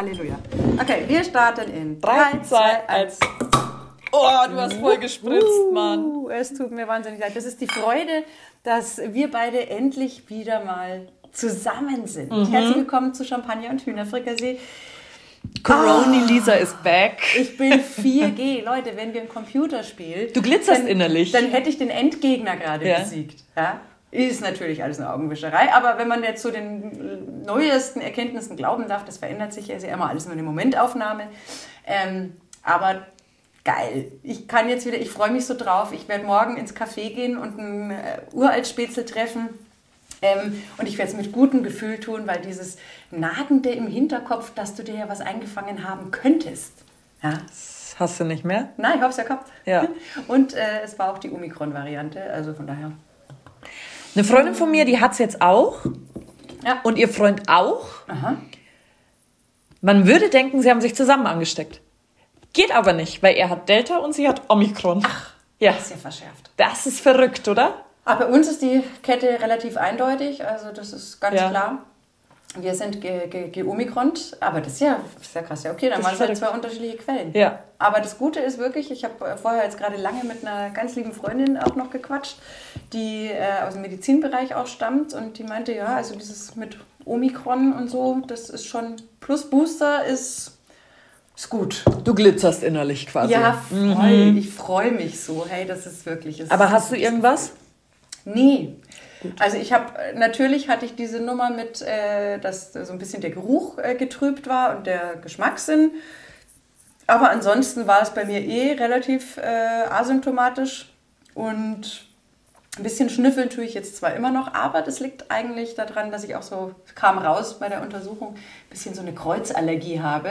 Halleluja. Okay, wir starten in 3, 2, 1. Oh, du hast voll gespritzt, Uh, Mann. Es tut mir wahnsinnig leid. Das ist die Freude, dass wir beide endlich wieder mal zusammen sind. Mhm. Herzlich willkommen zu Champagner und Hühnerfrikassee. Corona Lisa ist back. Ich bin 4G. Leute, wenn wir ein Computerspiel... Du glitzerst dann, innerlich. Dann hätte ich den Endgegner gerade Ja. besiegt. Ja? Ist natürlich alles eine Augenwischerei, aber wenn man jetzt zu den neuesten Erkenntnissen glauben darf, das verändert sich ja, ja immer alles nur eine Momentaufnahme. Ähm, aber geil. Ich kann jetzt wieder, ich freue mich so drauf. Ich werde morgen ins Café gehen und ein äh, Uraltspätzle treffen. Ähm, und ich werde es mit gutem Gefühl tun, weil dieses Nagende im Hinterkopf, dass du dir ja was eingefangen haben könntest. Ja? Das hast du nicht mehr? Nein, ich habe es ja gehabt. Ja. Und äh, es war auch die Omikron-Variante, also von daher. Eine Freundin von mir, die hat es jetzt auch. Ja. Und ihr Freund auch. Aha. Man würde denken, sie haben sich zusammen angesteckt. Geht aber nicht, weil er hat Delta und sie hat Omikron. Ach, ja. Das ist ja verschärft. Das ist verrückt, oder? Aber bei uns ist die Kette relativ eindeutig, also das ist ganz Ja. klar. Wir sind ge ge geomikront, aber das ist ja, das ist ja krass. Ja, okay, dann Das waren es halt zwei unterschiedliche Quellen. Ja. Aber das Gute ist wirklich, ich habe vorher jetzt gerade lange mit einer ganz lieben Freundin auch noch gequatscht, die äh, aus dem Medizinbereich auch stammt und die meinte, ja, also dieses mit Omikron und so, das ist schon, plus Booster ist, ist gut. Du glitzerst innerlich quasi. Ja, voll. Ich freue mich so. Hey, das ist wirklich. Mhm. Aber ist- hast du irgendwas? Nee. Also ich habe, natürlich hatte ich diese Nummer mit, äh, dass so ein bisschen der Geruch äh, getrübt war und der Geschmackssinn. Aber ansonsten war es bei mir eh relativ äh, asymptomatisch und ein bisschen schnüffeln tue ich jetzt zwar immer noch, aber das liegt eigentlich daran, dass ich auch so, kam raus bei der Untersuchung, ein bisschen so eine Kreuzallergie habe.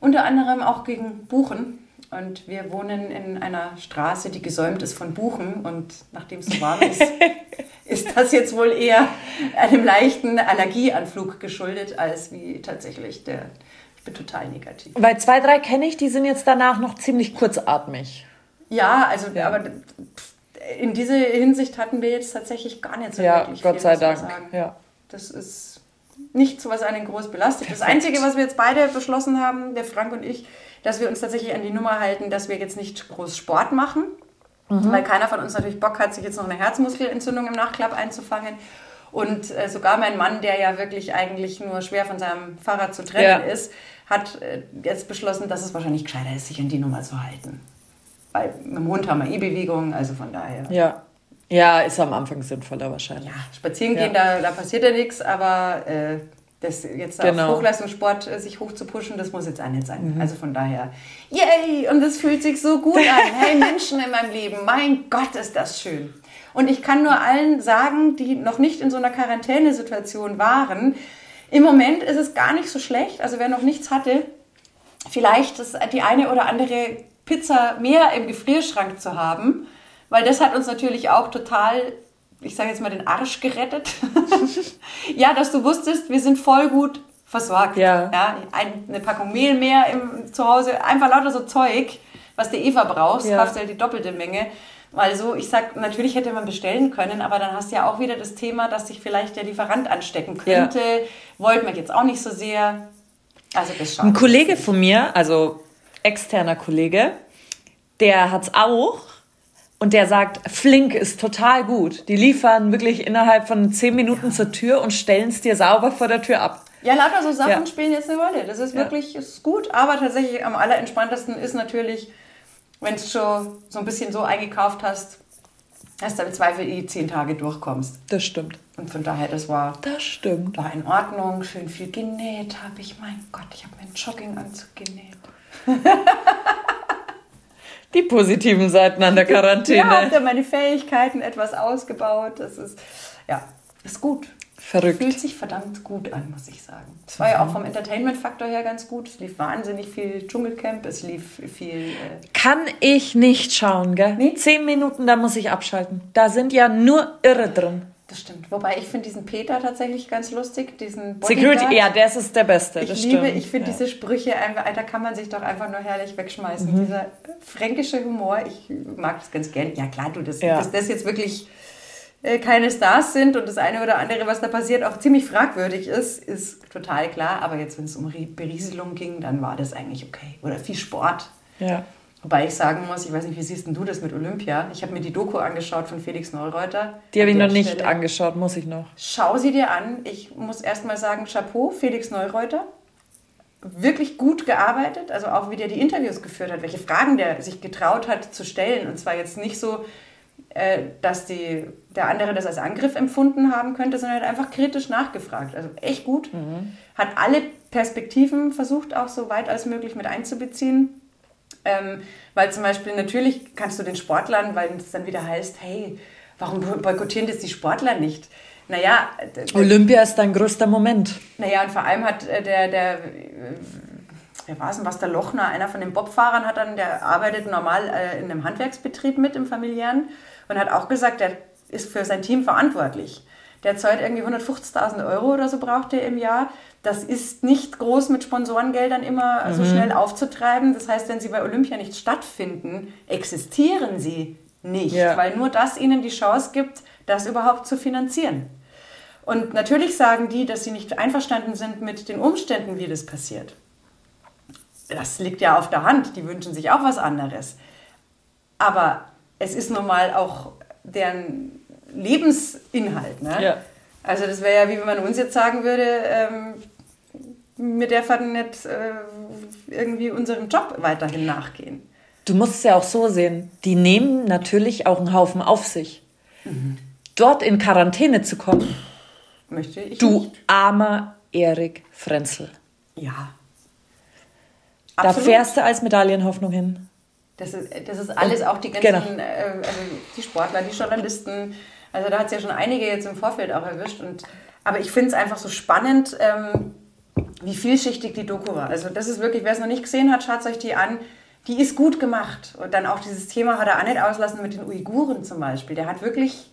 Unter anderem auch gegen Buchen. Und wir wohnen in einer Straße, die gesäumt ist von Buchen. Und nachdem es so warm ist, ist das jetzt wohl eher einem leichten Allergieanflug geschuldet, als wie tatsächlich der. Ich bin total negativ. Weil zwei, drei kenne ich, die sind jetzt danach noch ziemlich kurzatmig. Ja, also, aber in dieser Hinsicht hatten wir jetzt tatsächlich gar nicht so Ja, wirklich Gott viel, sei Dank. sagen. Ja. Das ist nichts, was einen groß belastet. Das Einzige, was wir jetzt beide beschlossen haben, der Frank und ich, dass wir uns tatsächlich an die Nummer halten, dass wir jetzt nicht groß Sport machen, Mhm. weil keiner von uns natürlich Bock hat, sich jetzt noch eine Herzmuskelentzündung im Nachklapp einzufangen. Und äh, sogar mein Mann, der ja wirklich eigentlich nur schwer von seinem Fahrrad zu trennen Ja. ist, hat äh, jetzt beschlossen, dass es wahrscheinlich gescheiter ist, sich an die Nummer zu halten. Weil mit dem Hund haben wir E-Bewegung, also von daher. Ja. Ja, ist am Anfang sinnvoller wahrscheinlich. Ja, spazieren gehen, da, da passiert ja nichts, aber äh, das jetzt Genau. auf Hochleistungssport äh, sich hoch zu pushen, das muss jetzt auch nicht sein. Also von daher, yay! Und es fühlt sich so gut an. Hey, Menschen in meinem Leben, mein Gott, ist das schön. Und ich kann nur allen sagen, die noch nicht in so einer Quarantänesituation waren, im Moment ist es gar nicht so schlecht. Also wer noch nichts hatte, vielleicht das, die eine oder andere Pizza mehr im Gefrierschrank zu haben, weil das hat uns natürlich auch total, ich sage jetzt mal, den Arsch gerettet. ja, dass du wusstest, wir sind voll gut versorgt. Ja. ja ein, eine Packung Mehl mehr im, zu Hause, einfach lauter so Zeug, was du Eva brauchst, Ja. kaufst du halt die doppelte Menge. Weil so, ich sag, natürlich hätte man bestellen können, aber dann hast du ja auch wieder das Thema, dass sich vielleicht der Lieferant anstecken Ja. könnte. Wollte man jetzt auch nicht so sehr. Also das Ein schaut. Kollege von mir, also externer Kollege, der hat's auch und der sagt, Flink ist total gut. Die liefern wirklich innerhalb von zehn Minuten zur Tür und stellen es dir sauber vor der Tür ab. Ja, lauter so Sachen Ja. spielen jetzt eine Rolle. Das ist Ja. wirklich ist gut, aber tatsächlich am allerentspanntesten ist natürlich, wenn du schon so ein bisschen so eingekauft hast, dass du im Zweifel eh zehn Tage durchkommst. Das stimmt. Und von daher, das war, Das stimmt. war in Ordnung. Schön viel genäht habe ich. Mein Gott, ich habe meinen Jogginganzug genäht. Die positiven Seiten an der Ja, Quarantäne. habe da meine Fähigkeiten etwas ausgebaut. Das ist, ja, ist gut. Verrückt. Fühlt sich verdammt gut an, muss ich sagen. Es war ja auch vom Entertainment-Faktor her ganz gut. Es lief wahnsinnig viel Dschungelcamp, es lief viel. Äh, Kann ich nicht schauen, gell? Nee. Zehn Minuten, da muss ich abschalten. Da sind ja nur Irre drin. Das stimmt. Wobei ich finde diesen Peter tatsächlich ganz lustig. Diesen Bodyguard. Security, ja, das ist der Beste. Ich liebe, stimmt. ich finde ja. diese Sprüche einfach, da kann man sich doch einfach nur herrlich wegschmeißen. Mhm. Dieser fränkische Humor, ich mag das ganz gern. Ja klar, du, das, Ja. dass das jetzt wirklich äh, keine Stars sind und das eine oder andere, was da passiert, auch ziemlich fragwürdig ist, ist total klar. Aber jetzt, wenn es um Berieselung ging, dann war das eigentlich okay. Oder viel Sport. Ja. Wobei ich sagen muss, ich weiß nicht, wie siehst denn du das mit Olympia? Ich habe mir die Doku angeschaut von Felix Neureuter. Die habe ich noch nicht Stelle. angeschaut, muss ich noch. Schau sie dir an. Ich muss erst mal sagen, Chapeau, Felix Neureuter. Wirklich gut gearbeitet, also auch wie der die Interviews geführt hat, welche Fragen der sich getraut hat zu stellen. Und zwar jetzt nicht so, äh, dass die, der andere das als Angriff empfunden haben könnte, sondern hat einfach kritisch nachgefragt. Also echt gut. Mhm. Hat alle Perspektiven versucht, auch so weit als möglich mit einzubeziehen. Ähm, weil zum Beispiel natürlich kannst du den Sportlern, weil es dann wieder heißt, hey, warum boykottieren das die Sportler nicht? Naja. Olympia ist dein größter Moment. Naja, und vor allem hat äh, der, der wer war es denn, was der Lochner, einer von den Bobfahrern hat dann, der arbeitet normal äh, in einem Handwerksbetrieb mit im familiären und hat auch gesagt, der ist für sein Team verantwortlich. Der zahlt irgendwie 150.000 Euro oder so braucht er im Jahr. Das ist nicht groß mit Sponsorengeldern immer mhm. so schnell aufzutreiben. Das heißt, wenn sie bei Olympia nicht stattfinden, existieren sie nicht, ja. weil nur das ihnen die Chance gibt, das überhaupt zu finanzieren. Und natürlich sagen die, dass sie nicht einverstanden sind mit den Umständen, wie das passiert. Das liegt ja auf der Hand. Die wünschen sich auch was anderes. Aber es ist nun mal auch deren Lebensinhalt. Ne? Ja. Also das wäre ja, wie wenn man uns jetzt sagen würde, ähm, wir dürfen nicht äh, irgendwie unserem Job weiterhin nachgehen. Du musst es ja auch so sehen, die nehmen natürlich auch einen Haufen auf sich. Mhm. Dort in Quarantäne zu kommen. Möchte ich Du nicht. armer Erik Frenzel. Ja. Absolut. Da fährst du als Medaillenhoffnung hin. Das ist, das ist alles, auch die ganzen, genau. äh, also die Sportler, die Journalisten. Also da hat es ja schon einige jetzt im Vorfeld auch erwischt. Und, aber ich finde es einfach so spannend, ähm, wie vielschichtig die Doku war. Also das ist wirklich, wer es noch nicht gesehen hat, schaut euch die an. Die ist gut gemacht. Und dann auch dieses Thema hat er auch nicht auslassen mit den Uiguren zum Beispiel. Der hat wirklich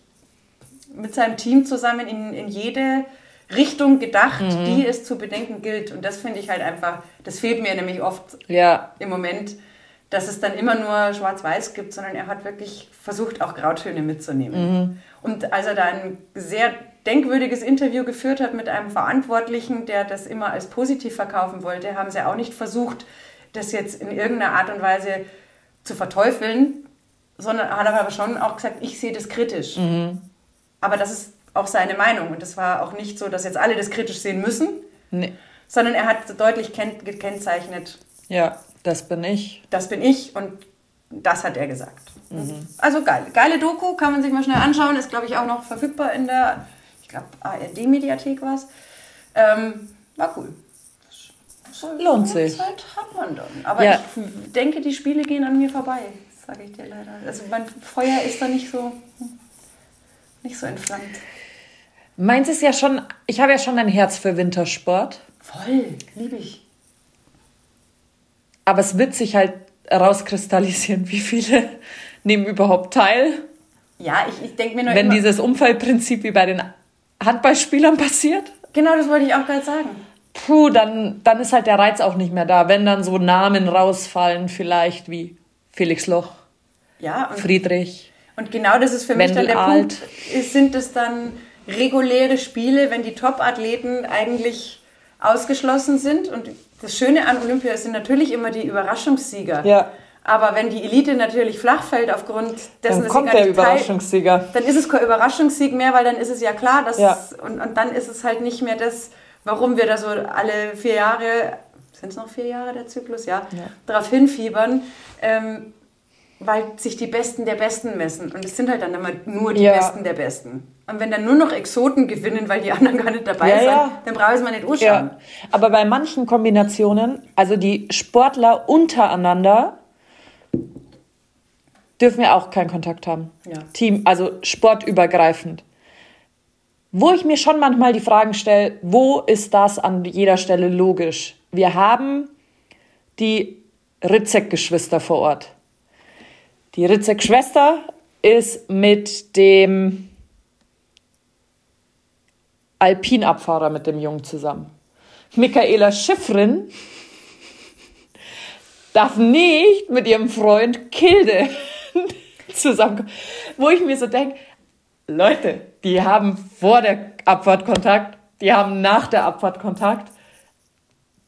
mit seinem Team zusammen in, in jede Richtung gedacht, mhm. die es zu bedenken gilt. Und das finde ich halt einfach, das fehlt mir nämlich oft ja. im Moment dass es dann immer nur Schwarz-Weiß gibt, sondern er hat wirklich versucht, auch Grautöne mitzunehmen. Mhm. Und als er da ein sehr denkwürdiges Interview geführt hat mit einem Verantwortlichen, der das immer als positiv verkaufen wollte, haben sie auch nicht versucht, das jetzt in irgendeiner Art und Weise zu verteufeln, sondern hat aber schon auch gesagt, ich sehe das kritisch. Mhm. Aber das ist auch seine Meinung. Und das war auch nicht so, dass jetzt alle das kritisch sehen müssen, nee. sondern er hat deutlich gekennzeichnet, ja. Das bin ich. Das bin ich und das hat er gesagt. Mhm. Also geil. Geile Doku, kann man sich mal schnell anschauen. Ist, glaube ich, auch noch verfügbar in der, ich glaube, ARD-Mediathek war es. Ähm, war cool. So Lohnt sich. Zeit hat man dann. Aber ja. ich denke, die Spiele gehen an mir vorbei. Sage ich dir leider. Also mein Feuer ist da nicht so, nicht so entflammt. Meins ist ja schon, ich habe ja schon ein Herz für Wintersport. Voll, liebe ich. Aber es wird sich halt rauskristallisieren, wie viele nehmen überhaupt teil. Ja, ich, ich denke mir nur Wenn immer, dieses Umfallprinzip wie bei den Handballspielern passiert. Genau, das wollte ich auch gerade sagen. Puh, dann, dann ist halt der Reiz auch nicht mehr da. Wenn dann so Namen rausfallen, vielleicht wie Felix Loch, ja, und, Friedrich. Und genau das ist für mich dann der Alt. Punkt. Sind es dann reguläre Spiele, wenn die Top-Athleten eigentlich ausgeschlossen sind? Und das Schöne an Olympia sind natürlich immer die Überraschungssieger. Ja. Aber wenn die Elite natürlich flach fällt aufgrund dessen, dann kommt der Überraschungssieger. Teil, dann ist es kein Überraschungssieg mehr, weil dann ist es ja klar, dass ja. Es, und, und dann ist es halt nicht mehr das, warum wir da so alle vier Jahre, sind es noch vier Jahre der Zyklus, ja, ja. darauf hinfiebern. Ähm, weil sich die Besten der Besten messen. Und es sind halt dann immer nur die ja. Besten der Besten. Und wenn dann nur noch Exoten gewinnen, weil die anderen gar nicht dabei ja, sind, ja. dann brauche ich es mal nicht anschauen. Aber bei manchen Kombinationen, also die Sportler untereinander, dürfen wir auch keinen Kontakt haben. Team, also sportübergreifend. Wo ich mir schon manchmal die Fragen stelle, wo ist das an jeder Stelle logisch? Wir haben die Ritzek-Geschwister vor Ort. Die Ritzek-Schwester ist mit dem Alpinabfahrer, mit dem Jungen zusammen. Michaela Schiffrin darf nicht mit ihrem Freund Kilde zusammenkommen. Wo ich mir so denke, Leute, die haben vor der Abfahrt Kontakt, die haben nach der Abfahrt Kontakt.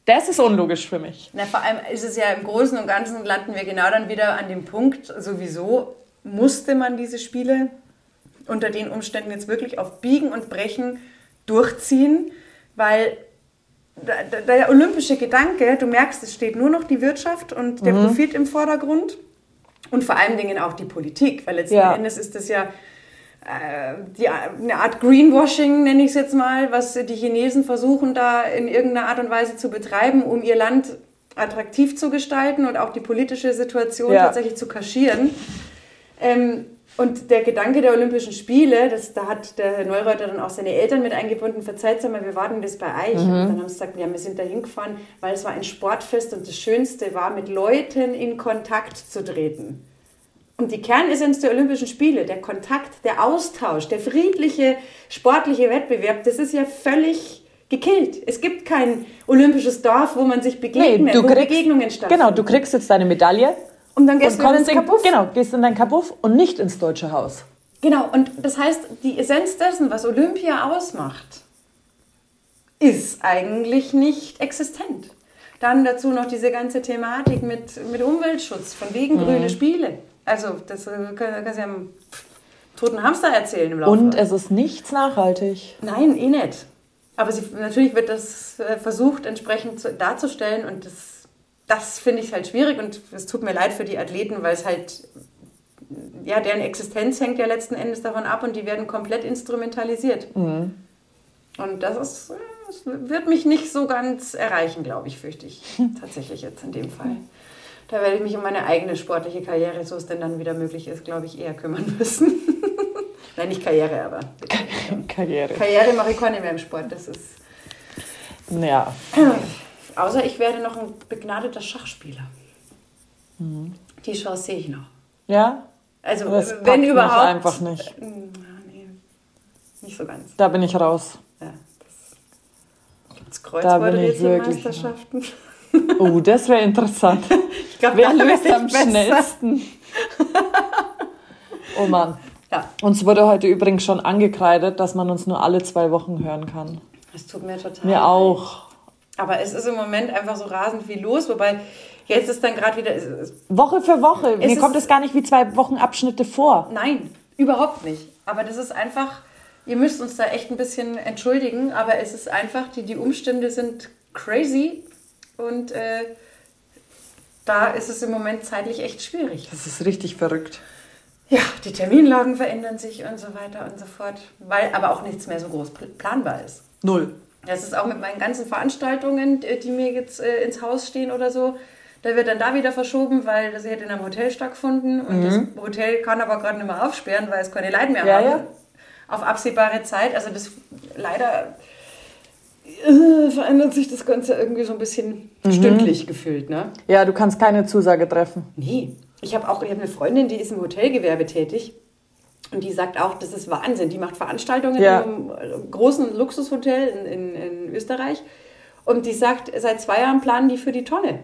Das ist unlogisch für mich. Na, vor allem ist es ja im Großen und Ganzen landen wir genau dann wieder an dem Punkt, sowieso musste man diese Spiele unter den Umständen jetzt wirklich auf Biegen und Brechen durchziehen, weil der, der olympische Gedanke, du merkst, es steht nur noch die Wirtschaft und der mhm. Profit im Vordergrund und vor allen Dingen auch die Politik, weil letzten ja. Endes ist das ja die, eine Art Greenwashing, nenne ich es jetzt mal, was die Chinesen versuchen da in irgendeiner Art und Weise zu betreiben, um ihr Land attraktiv zu gestalten und auch die politische Situation ja. tatsächlich zu kaschieren. Ähm, und der Gedanke der Olympischen Spiele, das, da hat der Herr Neureuter dann auch seine Eltern mit eingebunden, verzeiht mal, wir warten das bei euch. Mhm. Und dann haben sie gesagt, ja, wir sind da hingefahren, weil es war ein Sportfest und das Schönste war, mit Leuten in Kontakt zu treten. Und die Kernessenz der Olympischen Spiele, der Kontakt, der Austausch, der friedliche, sportliche Wettbewerb, das ist ja völlig gekillt. Es gibt kein olympisches Dorf, wo man sich begegnet, nee, wo kriegst, Begegnungen stattfinden. Genau, du kriegst jetzt deine Medaille und dann gehst und du ins Kabuff. Genau, gehst in dein Kabuff und nicht ins Deutsche Haus. Genau, und das heißt, die Essenz dessen, was Olympia ausmacht, ist eigentlich nicht existent. Dann dazu noch diese ganze Thematik mit, mit Umweltschutz, von wegen mhm. grüne Spiele. Also, das äh, kannst du ja einem toten Hamster erzählen im Laufe. Und es ist nichts nachhaltig. Nein, eh nicht. Aber sie, natürlich wird das äh, versucht, entsprechend darzustellen und das das finde ich halt schwierig und es tut mir leid für die Athleten, weil es halt, ja, deren Existenz hängt ja letzten Endes davon ab und die werden komplett instrumentalisiert. Mhm. Und das ist, das wird mich nicht so ganz erreichen, glaube ich, fürchte ich. Tatsächlich jetzt in dem Fall. Da werde ich mich um meine eigene sportliche Karriere, so es denn dann wieder möglich ist, glaube ich, eher kümmern müssen. Nein, nicht Karriere, aber. Karriere. Karriere mache ich keine mehr im Sport, das ist. Ja. Außer ich werde noch ein begnadeter Schachspieler. Mhm. Die Chance sehe ich noch. Ja? Also, das wenn überhaupt. einfach nicht. Hm, nee, nicht so ganz. Da bin ich raus. Ja, Gibt es Kreuzworträtselmeisterschaften? Oh, das wäre interessant. ich glaube, wer löst am besser. schnellsten? oh Mann. Ja. Uns wurde heute übrigens schon angekreidet, dass man uns nur alle zwei Wochen hören kann. Das tut mir total Mir auch. Aber es ist im Moment einfach so rasend viel los, wobei jetzt ist dann gerade wieder. Woche für Woche. Mir kommt es gar nicht wie zwei Wochenabschnitte vor. Nein, überhaupt nicht. Aber das ist einfach. Ihr müsst uns da echt ein bisschen entschuldigen, aber es ist einfach, die, die Umstände sind crazy und äh, da ist es im Moment zeitlich echt schwierig. Das ist richtig verrückt. Ja, die Terminlagen verändern sich und so weiter und so fort, weil aber auch nichts mehr so groß planbar ist. Null. Das ist auch mit meinen ganzen Veranstaltungen, die mir jetzt äh, ins Haus stehen oder so. Da wird dann da wieder verschoben, weil das hätte in einem Hotel stattgefunden und mhm. das Hotel kann aber gerade nicht mehr aufsperren, weil es keine Leute mehr ja, haben. Ja. Auf absehbare Zeit. Also das leider äh, verändert sich das Ganze irgendwie so ein bisschen mhm. stündlich gefühlt. Ne? Ja, du kannst keine Zusage treffen. Nee. Ich habe auch ich hab eine Freundin, die ist im Hotelgewerbe tätig. Und die sagt auch, das ist Wahnsinn. Die macht Veranstaltungen ja. in einem großen Luxushotel in, in, in, Österreich. Und die sagt, seit zwei Jahren planen die für die Tonne.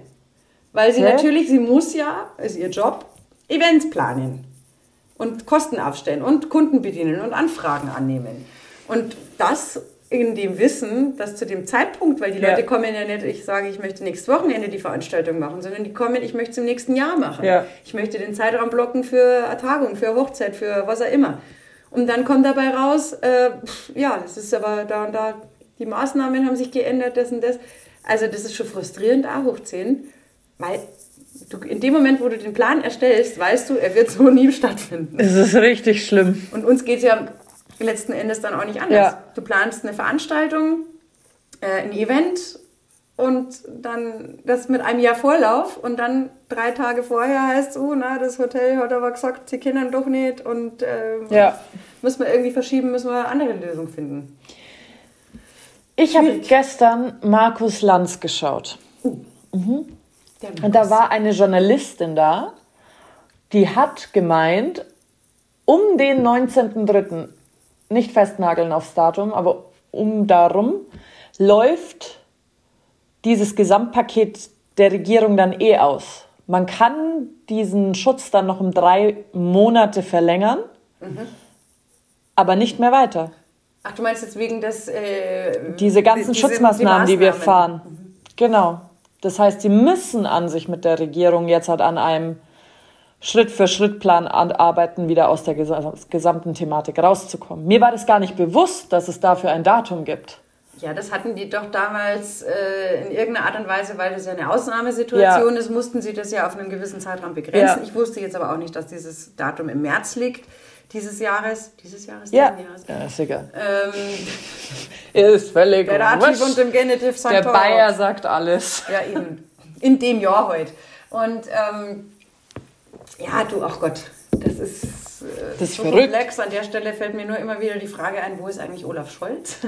Weil sie ja. natürlich, sie muss ja, ist ihr Job, Events planen und Kosten aufstellen und Kunden bedienen und Anfragen annehmen. Und das in dem Wissen, dass zu dem Zeitpunkt, weil die ja. Leute kommen ja nicht, ich sage, ich möchte nächstes Wochenende die Veranstaltung machen, sondern die kommen, ich möchte es im nächsten Jahr machen. Ja. Ich möchte den Zeitraum blocken für Tagung, für Hochzeit, für was auch immer. Und dann kommt dabei raus, äh, ja, das ist aber da und da, die Maßnahmen haben sich geändert, das und das. Also das ist schon frustrierend, auch hoch 10, weil du in dem Moment, wo du den Plan erstellst, weißt du, er wird so nie stattfinden. Es ist richtig schlimm. Und uns geht es ja letzten Endes dann auch nicht anders. Ja. Du planst eine Veranstaltung, äh, ein Event und dann das mit einem Jahr Vorlauf und dann drei Tage vorher heißt es, oh, na, das Hotel hat aber gesagt, die Kinder doch nicht und äh, ja. müssen wir irgendwie verschieben, müssen wir eine andere Lösung finden. Ich habe gestern Markus Lanz geschaut. Uh. Mhm. Und da war eine Journalistin da, die hat gemeint, um den 19.03 nicht festnageln aufs Datum, aber um darum läuft dieses Gesamtpaket der Regierung dann eh aus. Man kann diesen Schutz dann noch um drei Monate verlängern. Mhm. aber nicht mehr weiter. Ach, du meinst jetzt wegen des... Äh, Diese ganzen diese- Schutzmaßnahmen, die, wir Maßnahmen. fahren. Genau. Das heißt, sie müssen an sich mit der Regierung jetzt halt an einem Schritt-für-Schritt-Plan an- arbeiten, wieder aus der gesa- gesamten Thematik rauszukommen. Mir war das gar nicht bewusst, dass es dafür ein Datum gibt. Ja, das hatten die doch damals äh, in irgendeiner Art und Weise, weil das ja eine Ausnahmesituation Ja. ist, mussten sie das ja auf einen gewissen Zeitraum begrenzen. Ja. Ich wusste jetzt aber auch nicht, dass dieses Datum im März liegt, dieses Jahres. Dieses Jahres? Ja, Jahres. ja ist egal. Ähm, Ist völlig der Dativ und im Genitiv sagt Der. Bayer sagt alles. Ja, eben. In dem Jahr heute. Und ähm, ja, du, ach Gott, das ist, äh, Das ist so verrückt. komplex. An der Stelle fällt mir nur immer wieder die Frage ein, wo ist eigentlich Olaf Scholz?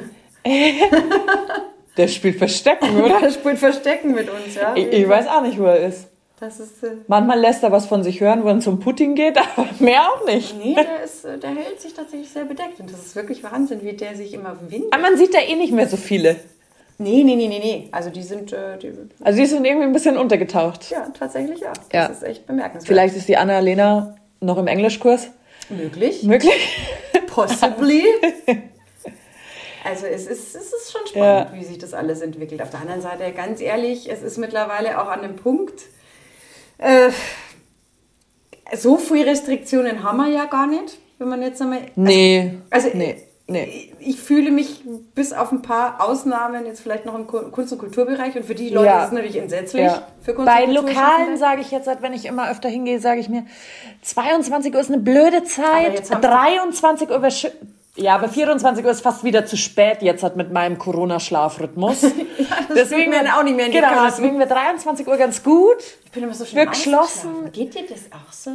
Der spielt Verstecken, oder? Er spielt Verstecken mit uns, ja. Ich, ich weiß auch nicht, wo er ist. Ist... Äh, Manchmal lässt er was von sich hören, wenn es um Putin geht, aber mehr auch nicht. Nee, der, ist, äh, der hält sich tatsächlich sehr bedeckt. Und das ist wirklich Wahnsinn, wie der sich immer windet. Aber man sieht da eh nicht mehr so viele. Nee, nee, nee, nee, nee. Also die sind, äh, die, Also die sind irgendwie ein bisschen untergetaucht. ja, tatsächlich ja. Das Ja. ist echt bemerkenswert. Vielleicht ist die Anna-Lena noch im Englischkurs. Möglich. Möglich? Possibly. Also es ist, es ist schon spannend, Ja. wie sich das alles entwickelt. Auf der anderen Seite, ganz ehrlich, es ist mittlerweile auch an dem Punkt, äh, so viele Restriktionen haben wir ja gar nicht, wenn man jetzt einmal... Nee. Also nee. Nee. Ich, fühle mich bis auf ein paar Ausnahmen jetzt vielleicht noch im Ku- Kunst- und Kulturbereich und für die Leute Ja. ist es natürlich entsetzlich. Ja. Für Kunst Bei und Lokalen sage ich jetzt, halt, wenn ich immer öfter hingehe, sage ich mir, 22 Uhr ist eine blöde Zeit. jetzt haben sie- 23 Uhr wäre schön. Ja, aber 24 Uhr ist fast wieder zu spät jetzt halt mit meinem Corona-Schlafrhythmus. das deswegen mir auch nicht mehr in die Genau, deswegen wäre 23 Uhr ganz gut. Ich bin immer so schnell Wird geschlossen. Geht dir das auch so?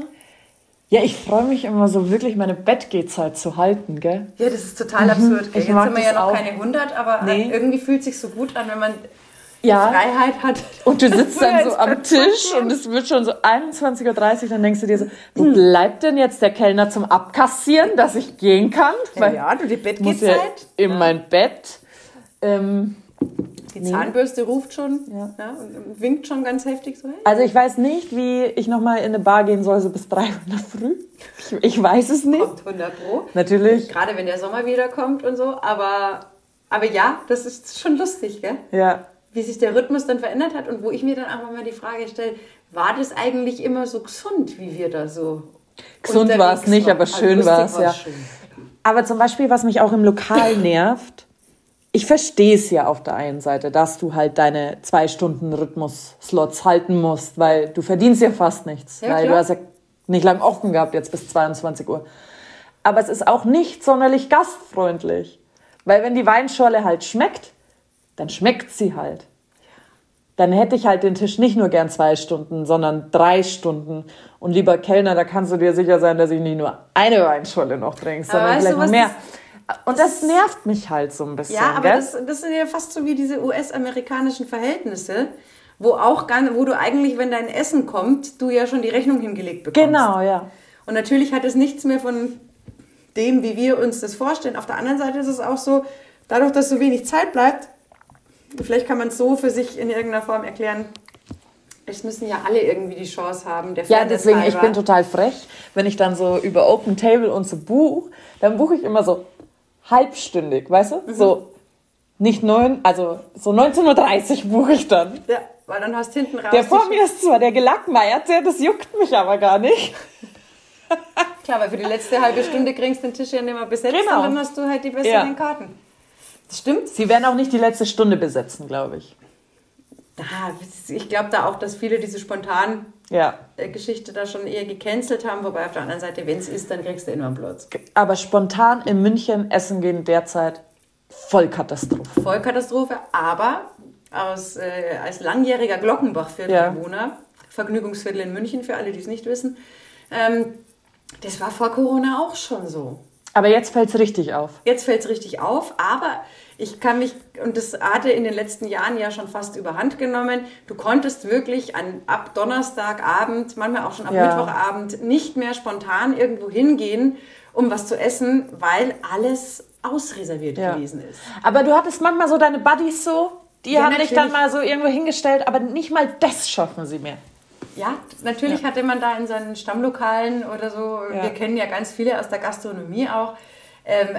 Ja, ich freue mich immer so wirklich, meine Bettgehzeit zu halten, gell? Ja, das ist total absurd. Gell? Mhm. Ich Jetzt sind wir ja noch auch. keine 100, aber Nee. irgendwie fühlt es sich so gut an, wenn man Ja. Freiheit hat. Und du sitzt dann so am Tisch und es wird schon so 21.30 Uhr, dann denkst du dir so, wo bleibt denn jetzt der Kellner zum Abkassieren, dass ich gehen kann? Ja, ja, du, die muss ja Bettgehzeit. in mein Bett. Ähm, Die Zahnbürste ruft schon Ja. ja, und winkt schon ganz heftig so. Hey. also ich weiß nicht, wie ich nochmal in eine Bar gehen soll, so bis 3 Uhr in der Früh. Ich, ich weiß es nicht. Kommt 100 Pro. Natürlich. Gerade wenn der Sommer wieder kommt und so. Aber, aber ja, das ist schon lustig, gell? Ja. wie sich der Rhythmus dann verändert hat und wo ich mir dann auch mal die Frage stelle, war das eigentlich immer so gesund, wie wir da so Gesund war es nicht, aber Also schön lustig war es, ja. schön. Aber zum Beispiel, was mich auch im Lokal nervt, ich verstehe es ja auf der einen Seite, dass du halt deine zwei Stunden Rhythmus-Slots halten musst, weil du verdienst ja fast nichts, Ja, weil du hast ja nicht lang offen gehabt jetzt bis 22 Uhr. Aber es ist auch nicht sonderlich gastfreundlich, weil wenn die Weinschorle halt schmeckt, dann schmeckt sie halt. Dann hätte ich halt den Tisch nicht nur gern zwei Stunden, sondern drei Stunden. Und lieber Kellner, da kannst du dir sicher sein, dass ich nicht nur eine Weinschorle noch trinke, sondern vielleicht noch mehr. Und das nervt mich halt so ein bisschen. Ja, aber gell? das, das sind ja fast so wie diese US-amerikanischen Verhältnisse, wo auch gar, wo du eigentlich, wenn dein Essen kommt, du ja schon die Rechnung hingelegt bekommst. genau, ja. Und natürlich hat es nichts mehr von dem, wie wir uns das vorstellen. Auf der anderen Seite ist es auch so, dadurch, dass so wenig Zeit bleibt, vielleicht kann man es so für sich in irgendeiner Form erklären, es müssen ja alle irgendwie die Chance haben. Der Ja, deswegen, ich bin total frech, wenn ich dann so über Open Table und so buche, dann buche ich immer so halbstündig, weißt du? Mhm. So nicht neun, also so 19.30 Uhr buche ich dann. Ja, weil dann hast hinten raus. Der vor mir ist zwar der Gelackmeierte, das juckt mich aber gar nicht. Klar, weil für die letzte halbe Stunde kriegst du den Tisch ja nicht mehr besetzt Genau. und dann hast du halt die besseren Ja. Karten. Das stimmt. Sie werden auch nicht die letzte Stunde besetzen, glaube ich. Ah, ich glaube da auch, dass viele diese spontan Ja. äh, Geschichte da schon eher gecancelt haben, wobei auf der anderen Seite, wenn es ist, dann kriegst du immer einen Platz. Aber spontan in München essen gehen derzeit Vollkatastrophe. Vollkatastrophe, aber aus, äh, als langjähriger Glockenbach-Viertelbewohner, Vergnügungsviertel in München, für alle, die es nicht wissen, ähm, das war vor Corona auch schon so. Aber jetzt fällt es richtig auf. Jetzt fällt es richtig auf, aber ich kann mich, und das hatte in den letzten Jahren ja schon fast überhand genommen, du konntest wirklich an, ab Donnerstagabend, manchmal auch schon ab Ja. Mittwochabend, nicht mehr spontan irgendwo hingehen, um was zu essen, weil alles ausreserviert Ja. gewesen ist. Aber du hattest manchmal so deine Buddies so, die Ja, haben dich dann mal so irgendwo hingestellt, aber nicht mal das schaffen sie mehr. Ja, natürlich hatte man da in seinen Stammlokalen oder so, Ja. wir kennen ja ganz viele aus der Gastronomie auch, Ähm,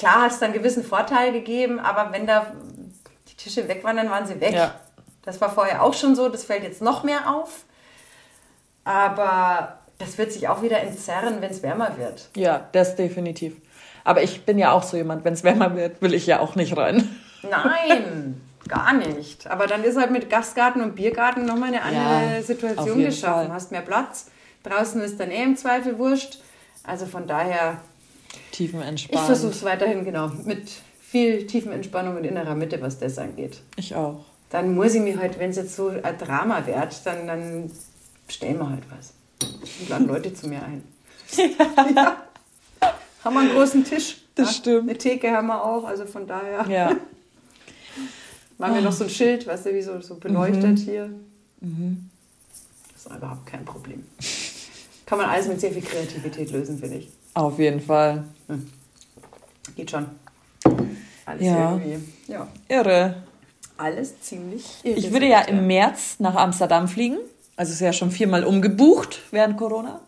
klar hat es dann einen gewissen Vorteil gegeben, aber wenn da die Tische weg waren, dann waren sie weg. Ja. Das war vorher auch schon so, das fällt jetzt noch mehr auf. Aber das wird sich auch wieder entzerren, wenn es wärmer wird. Ja, das definitiv. Aber ich bin ja auch so jemand, wenn es wärmer wird, will ich ja auch nicht rein. Nein, gar nicht. Aber dann ist halt mit Gastgarten und Biergarten nochmal eine andere Ja, Situation geschaffen. Fall. Hast mehr Platz. Draußen ist dann eh im Zweifel wurscht. Also von daher, ich Tiefenentspannt. versuche es weiterhin genau mit viel tiefen Entspannung und innerer Mitte, was das angeht. Ich auch. Dann muss ich mir halt, wenn es jetzt so ein Drama wird, dann, dann stellen wir halt was. Und laden Leute zu mir ein. Ja. Haben wir einen großen Tisch. Das stimmt. Eine Theke haben wir auch, also von daher. Ja. Machen wir noch so ein Schild, weißt du, wie so, so beleuchtet Mhm. hier. Das ist überhaupt kein Problem. Kann man alles mit sehr viel Kreativität lösen, finde ich. Auf jeden Fall. Geht schon. Alles Ja. irgendwie. Ja. Irre. Alles ziemlich. Ich würde ja im März nach Amsterdam fliegen. Also ist ja schon viermal umgebucht während Corona.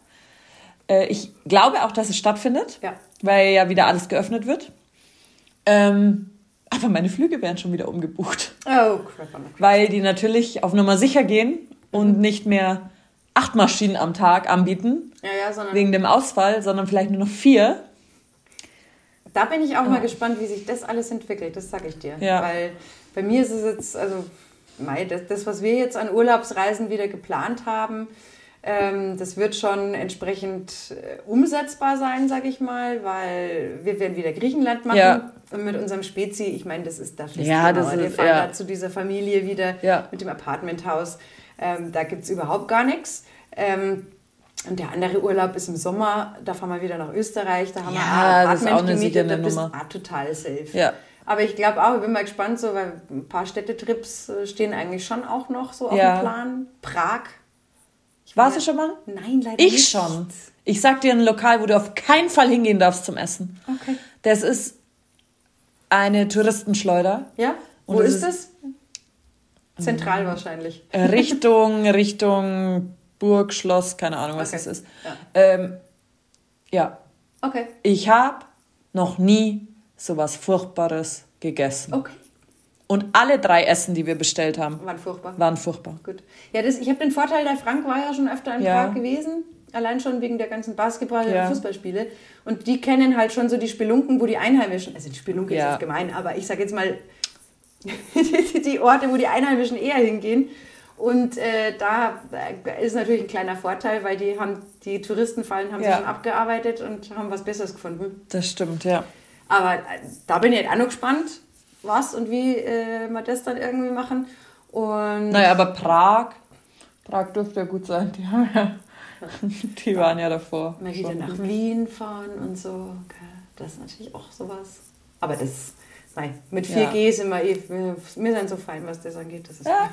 Äh, Ich glaube auch, dass es stattfindet, Ja. weil ja wieder alles geöffnet wird. Ähm, aber meine Flüge werden schon wieder umgebucht, Oh, crap. weil die natürlich auf Nummer sicher gehen und nicht mehr acht Maschinen am Tag anbieten Ja, ja, sondern wegen dem Ausfall, sondern vielleicht nur noch vier. da bin ich auch mal gespannt, wie sich das alles entwickelt. Das sage ich dir. Ja. Weil bei mir ist es jetzt, also, mei, das, das, was wir jetzt an Urlaubsreisen wieder geplant haben, ähm, das wird schon entsprechend äh, umsetzbar sein, sage ich mal, weil wir werden wieder Griechenland machen. Ja. Und mit unserem Spezi, ich meine, das ist da Ja, das Mauer. Wir ist- fahren ja. da zu dieser Familie wieder Ja. mit dem Apartmenthaus. Ähm, da gibt es überhaupt gar nichts. Ähm, und der andere Urlaub ist im Sommer, da fahren wir wieder nach Österreich, da haben wir Ja, ein das ist auch Apartment eine gemietet, da bist Nummer. ah, total safe. Ja. Aber ich glaube auch, ich bin mal gespannt, so, weil ein paar Städtetrips äh, stehen eigentlich schon auch noch so auf Ja. dem Plan. Prag. Ich Warst war- du schon mal? Nein, leider Ich nicht. schon. Ich sag dir ein Lokal, wo du auf keinen Fall hingehen darfst zum Essen. Okay. Das ist eine Touristenschleuder. Ja? Wo ist es? Zentral wahrscheinlich. Richtung, Richtung Burg, Schloss, keine Ahnung, was Okay. es ist. Ja. Ähm, ja, Okay. ich habe noch nie sowas Furchtbares gegessen. Okay. Und alle drei Essen, die wir bestellt haben, Waren furchtbar. waren furchtbar. Gut. Ja, das, ich habe den Vorteil, der Frank war ja schon öfter in Ja. Prag gewesen. Allein schon wegen der ganzen Basketball- Ja. und Fußballspiele. Und die kennen halt schon so die Spelunken, wo die Einheimischen, also die Spelunke ist Ja. jetzt gemein, aber ich sage jetzt mal die, die Orte, wo die Einheimischen eher hingehen. Und äh, da ist natürlich ein kleiner Vorteil, weil die haben die Touristenfallen haben Ja. sie schon abgearbeitet und haben was Besseres gefunden. Das stimmt, ja. Aber äh, da bin ich jetzt auch noch gespannt, was und wie äh, wir das dann irgendwie machen. Und Naja, aber Prag, Prag dürfte ja gut sein. Die, haben ja, die waren ja davor. Mal wieder schon nach. Wien fahren und so. Das ist natürlich auch sowas. Aber das, nein, mit Ja. 4G sind wir eh, wir, wir sind so fein, was das angeht. Das ist, Ja.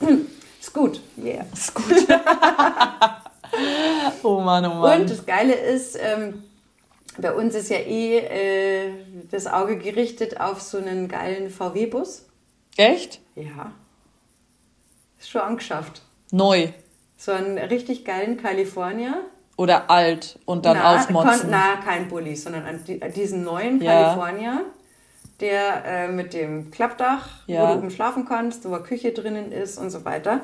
ist gut. Yeah. Ist gut. oh Mann, oh Mann. Und das Geile ist, ähm, bei uns ist ja eh äh, das Auge gerichtet auf so einen geilen VW-Bus. Echt? Ja. Ist schon angeschafft. Neu. So einen richtig geilen California. Oder alt und dann na, ausmotzen. kon- Na, kein Bulli, sondern an die- an diesen neuen Ja. California, der äh, mit dem Klappdach, Ja. wo du oben schlafen kannst, wo eine Küche drinnen ist und so weiter.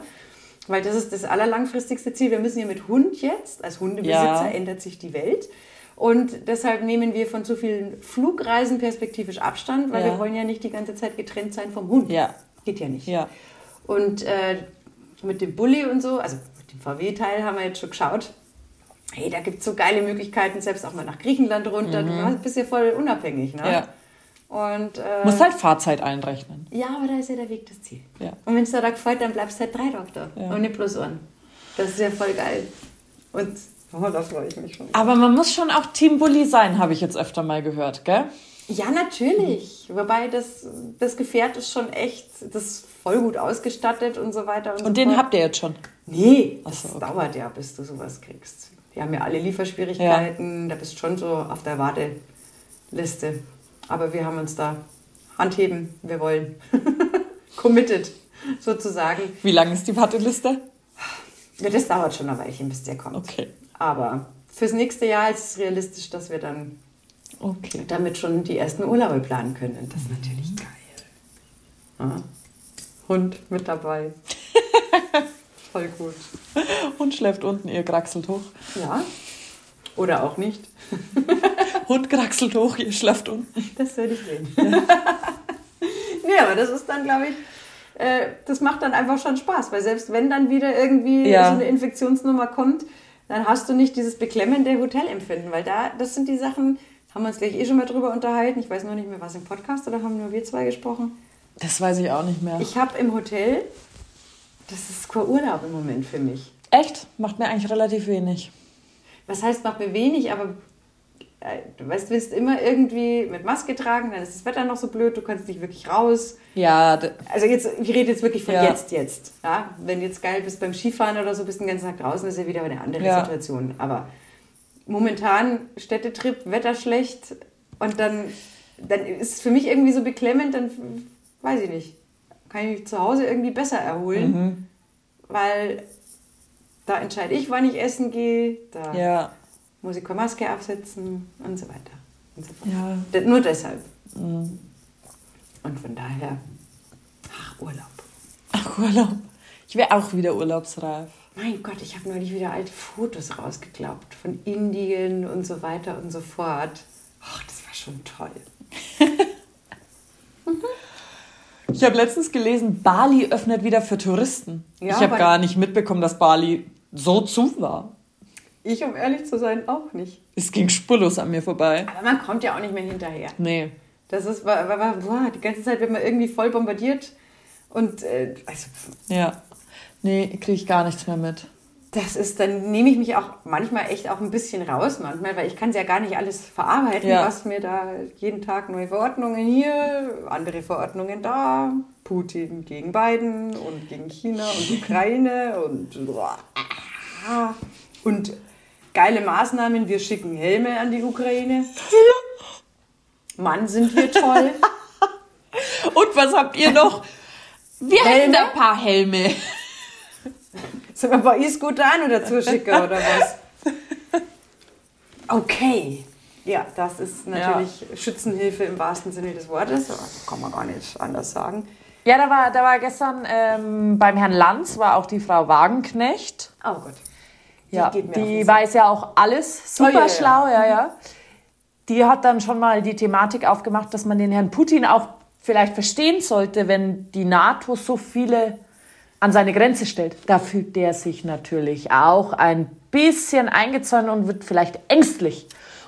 Weil das ist das allerlangfristigste Ziel. Wir müssen ja mit Hund jetzt, als Hundebesitzer Ja. ändert sich die Welt. Und deshalb nehmen wir von zu vielen Flugreisen perspektivisch Abstand, weil Ja. wir wollen ja nicht die ganze Zeit getrennt sein vom Hund. Ja. Geht ja nicht. Ja. Und äh, mit dem Bulli und so, also mit dem VW-Teil haben wir jetzt schon geschaut. Hey, da gibt es so geile Möglichkeiten, selbst auch mal nach Griechenland runter. Du bist ja voll unabhängig, ne? Mhm. Ja. Und äh, Musst halt Fahrzeit einrechnen. ja, aber da ist ja der Weg das Ziel. Ja. Und wenn es dir da gefällt, dann bleibst du halt drei Tage da Ja. und nicht bloß einen. Das ist ja voll geil. Und oh, da freue ich mich schon. Aber man muss schon auch Team Bully sein, habe ich jetzt öfter mal gehört, gell? Ja, natürlich. Wobei das, das Gefährt ist schon echt, das ist voll gut ausgestattet und so weiter. Und, Und so den fort. habt ihr jetzt schon. Nee, das so, okay. dauert ja, bis du sowas kriegst. Die haben ja alle Lieferschwierigkeiten, da bist du schon so auf der Warteliste. Aber wir haben uns da Handheben, wir wollen. Committed, sozusagen. Wie lang ist die Warteliste? Ja, das dauert schon ein Weilchen, bis der kommt. Okay. Aber fürs nächste Jahr ist es realistisch, dass wir dann Okay. Damit schon die ersten Urlaube planen können. Und das ist natürlich geil. Ja. Hund mit dabei. Voll gut. Hund schläft unten, ihr kraxelt hoch. Ja. Oder auch nicht. Hund kraxelt hoch, ihr schlaft unten. Das werde ich sehen. nee, aber das ist dann, glaube ich, äh, das macht dann einfach schon Spaß, weil selbst wenn dann wieder irgendwie Ja. so eine Infektionsnummer kommt, dann hast du nicht dieses beklemmende Hotelempfinden, weil da, das sind die Sachen, haben wir uns gleich eh schon mal drüber unterhalten. Ich weiß nur nicht mehr, was im Podcast oder haben nur wir zwei gesprochen. Das weiß ich auch nicht mehr. Ich habe im Hotel, das ist Urlaub im Moment für mich. Echt? Macht mir eigentlich relativ wenig. Was heißt, macht mir wenig, aber du weißt, willst immer irgendwie mit Maske tragen, dann ist das Wetter noch so blöd, du kannst nicht wirklich raus. Ja, Also jetzt, ich rede jetzt wirklich von Ja. jetzt, jetzt. Ja? Wenn du jetzt geil bist beim Skifahren oder so, bist den ganzen Tag draußen, ist ja wieder eine andere Ja. Situation. Aber momentan Städtetrip, Wetter schlecht und dann, dann ist es für mich irgendwie so beklemmend, dann weiß ich nicht, kann ich mich zu Hause irgendwie besser erholen, Mhm. weil da entscheide ich, wann ich essen gehe, da ja, muss ich keine Maske aufsetzen und so weiter. Und so fort. ja. Nur deshalb. Mhm. Und von daher, ach, Urlaub. Ach, Urlaub. Ich wäre auch wieder urlaubsreif. Mein Gott, ich habe neulich wieder alte Fotos rausgeklappt von Indien und so weiter und so fort. Ach, das war schon toll. Ich habe letztens gelesen, Bali öffnet wieder für Touristen. Ja, ich habe gar nicht mitbekommen, dass Bali so zu war. Ich, um ehrlich zu sein, auch nicht. Es ging spurlos an mir vorbei. Aber man kommt ja auch nicht mehr hinterher. Nee. Das ist, war, war, war, boah, die ganze Zeit wird man irgendwie voll bombardiert. Und äh, also, Ja. Nee, kriege ich gar nichts mehr mit. das ist, dann nehme ich mich auch manchmal echt auch ein bisschen raus manchmal, weil ich kann es ja gar nicht alles verarbeiten, Ja. was mir da jeden Tag neue Verordnungen hier, andere Verordnungen da, Putin gegen Biden und gegen China und Ukraine und und geile Maßnahmen, wir schicken Helme an die Ukraine. Mann, sind wir toll. Und was habt ihr noch? Wir hätten Helme? ein paar Helme. Sollen wir bei E-Scooter an oder zuschicken oder was? Okay. Ja, das ist natürlich Schützenhilfe im wahrsten Sinne des Wortes. Das kann man gar nicht anders sagen. Ja, da war, da war gestern ähm, beim Herrn Lanz war auch die Frau Wagenknecht. Oh Gott. Die ja, die Sack. weiß ja auch alles, super Oh, ja, ja. schlau, ja, ja. Die hat dann schon mal die Thematik aufgemacht, dass man den Herrn Putin auch vielleicht verstehen sollte, wenn die NATO so viele an seine Grenze stellt. Da fühlt der sich natürlich auch ein bisschen eingezäunt und wird vielleicht ängstlich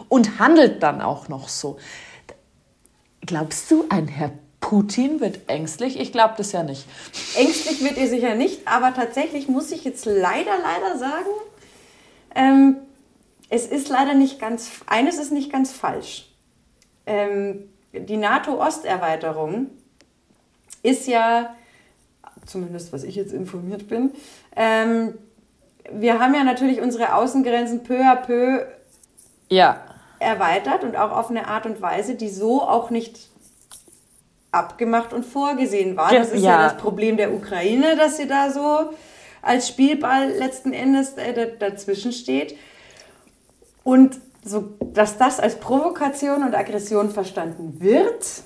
und handelt dann auch noch so. Glaubst du, ein Herr Putin wird ängstlich? Ich glaube das ja nicht. Ängstlich wird ihr sicher nicht, aber tatsächlich muss ich jetzt leider, leider sagen, ähm, es ist leider nicht ganz, eines ist nicht ganz falsch. Ähm, die NATO-Osterweiterung ist ja, zumindest was ich jetzt informiert bin, ähm, wir haben ja natürlich unsere Außengrenzen peu à peu Ja. erweitert und auch auf eine Art und Weise, die so auch nicht abgemacht und vorgesehen war. Das ist ja, Ja. das Problem der Ukraine, dass sie da so als Spielball letzten Endes äh, da- dazwischen steht. Und so, dass das als Provokation und Aggression verstanden wird,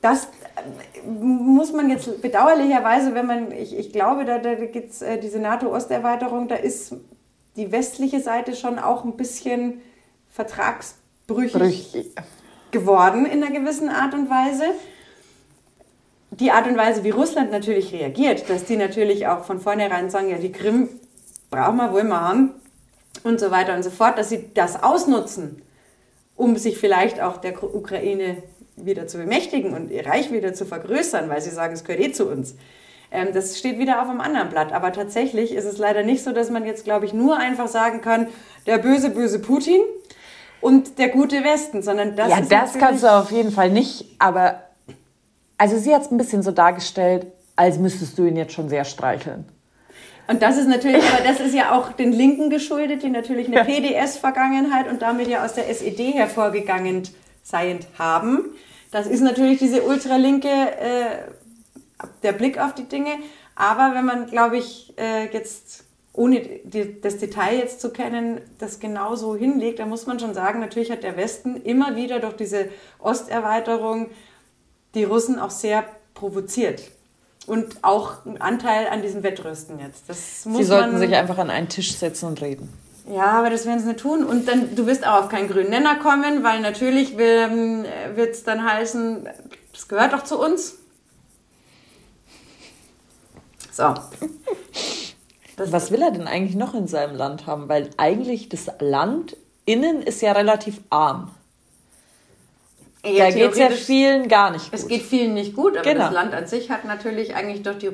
das äh, muss man jetzt bedauerlicherweise, wenn man, ich, ich glaube, da, da gibt es äh, diese NATO-Osterweiterung, da ist die westliche Seite schon auch ein bisschen vertragsbrüchig geworden in einer gewissen Art und Weise. Die Art und Weise, wie Russland natürlich reagiert, dass die natürlich auch von vornherein sagen, ja, die Krim brauchen wir, wollen wir haben und so weiter und so fort, dass sie das ausnutzen, um sich vielleicht auch der Ukraine wieder zu bemächtigen und ihr Reich wieder zu vergrößern, weil sie sagen, es gehört eh zu uns. Ähm, das steht wieder auf einem anderen Blatt. Aber tatsächlich ist es leider nicht so, dass man jetzt, glaube ich, nur einfach sagen kann, der böse, böse Putin und der gute Westen, sondern das ja, das kannst du auf jeden Fall nicht, aber also sie hat es ein bisschen so dargestellt, als müsstest du ihn jetzt schon sehr streicheln. Und das ist natürlich, aber das ist ja auch den Linken geschuldet, die natürlich eine PDS-Vergangenheit und damit ja aus der SED hervorgegangen seiend haben. Das ist natürlich diese ultralinke, äh, der Blick auf die Dinge. Aber wenn man, glaube ich, äh, jetzt ohne die, das Detail jetzt zu kennen, das genauso hinlegt, da muss man schon sagen, natürlich hat der Westen immer wieder durch diese Osterweiterung die Russen auch sehr provoziert. Und auch einen Anteil an diesem Wettrüsten jetzt. Das muss Sie sollten man, sich einfach an einen Tisch setzen und reden. Ja, aber das werden sie nicht tun. Und dann, du wirst auch auf keinen grünen Nenner kommen, weil natürlich wird es dann heißen, das gehört doch zu uns. So. Das Was will er denn eigentlich noch in seinem Land haben? Weil eigentlich das Land innen ist ja relativ arm. Ja, da geht es ja vielen gar nicht gut. Es geht vielen nicht gut, aber genau. das Land an sich hat natürlich eigentlich durch die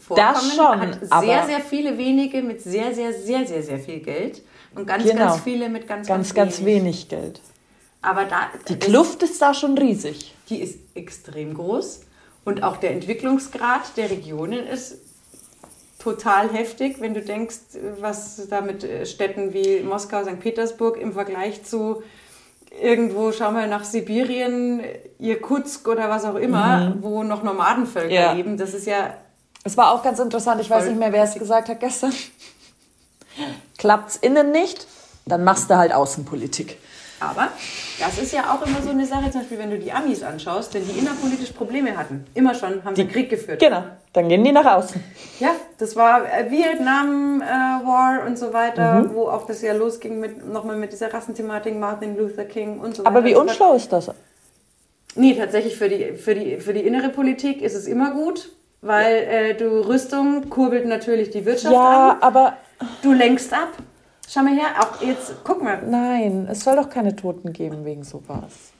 Vorkommen das schon, hat sehr, sehr viele wenige mit sehr, sehr, sehr, sehr, sehr viel Geld und ganz, genau. ganz viele mit ganz, ganz, ganz, ganz wenig. Geld. Aber da die Kluft ist, ist da schon riesig. Die ist extrem groß und auch der Entwicklungsgrad der Regionen ist total heftig, wenn du denkst, was da mit äh, Städten wie Moskau, St. Petersburg im Vergleich zu irgendwo, schau mal nach Sibirien, Irkutsk oder was auch immer, mhm. wo noch Nomadenvölker ja. leben. Das ist ja. Es war auch ganz interessant, ich weiß nicht mehr, wer es gesagt hat gestern. Klappt's innen nicht, dann machst du halt Außenpolitik. Aber das ist ja auch immer so eine Sache, zum Beispiel, wenn du die Amis anschaust, wenn die innerpolitisch Probleme hatten, immer schon, haben die, sie Krieg geführt. Genau, dann gehen die nach außen. Ja, das war äh, Vietnam äh, War und so weiter, mhm. wo auch das ja losging mit nochmal mit dieser Rassenthematik, Martin Luther King und so weiter. Aber wie unschlau ist das? Nee, tatsächlich für die, für, die, für die innere Politik ist es immer gut, weil äh, du Rüstung kurbelt natürlich die Wirtschaft ja, an. Ja, aber... Du lenkst ab. Schau mal her, auch jetzt, guck mal. Nein, es soll doch keine Toten geben wegen sowas.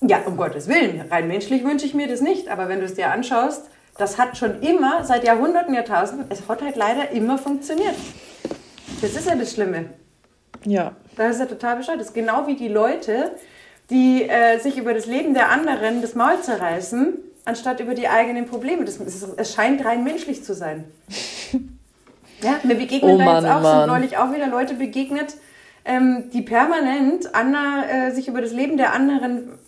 Ja, um Gottes Willen. Rein menschlich wünsche ich mir das nicht. Aber wenn du es dir anschaust, das hat schon immer, seit Jahrhunderten, Jahrtausenden, es hat halt leider immer funktioniert. Das ist ja das Schlimme. Ja. Das ist ja total bescheuert. Das ist genau wie die Leute, die äh, sich über das Leben der anderen das Maul zerreißen, anstatt über die eigenen Probleme. Das, es scheint rein menschlich zu sein. Ja, mir begegnen oh, da Mann, jetzt auch, Mann. sind neulich auch wieder Leute begegnet, ähm, die permanent Anna, äh, sich über das Leben der anderen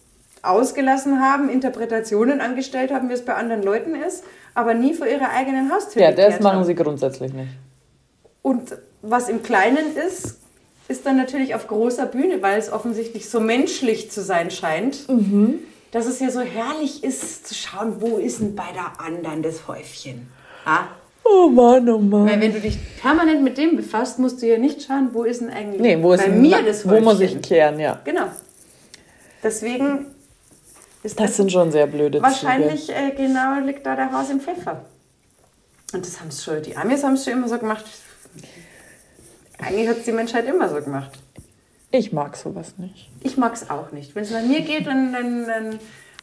ausgelassen haben, Interpretationen angestellt haben, wie es bei anderen Leuten ist, aber nie vor ihrer eigenen Haustür Ja, das machen haben. sie grundsätzlich nicht. Und was im Kleinen ist, ist dann natürlich auf großer Bühne, weil es offensichtlich so menschlich zu sein scheint, mhm. dass es ja so herrlich ist zu schauen, wo ist denn bei der anderen das Häufchen? Ha? Oh Mann, oh Mann. Weil wenn du dich permanent mit dem befasst, musst du ja nicht schauen, wo ist denn eigentlich nee, wo ist bei mir das Häufchen. Wo muss ich kehren, ja. Genau. Deswegen ist das, das sind schon sehr blöde Wahrscheinlich äh, genau liegt da der Haus im Pfeffer. Und das haben schon, die Amis haben es schon immer so gemacht. Eigentlich hat es die Menschheit immer so gemacht. Ich mag sowas nicht. Ich mag es auch nicht. Wenn es nach mir geht, dann, dann, dann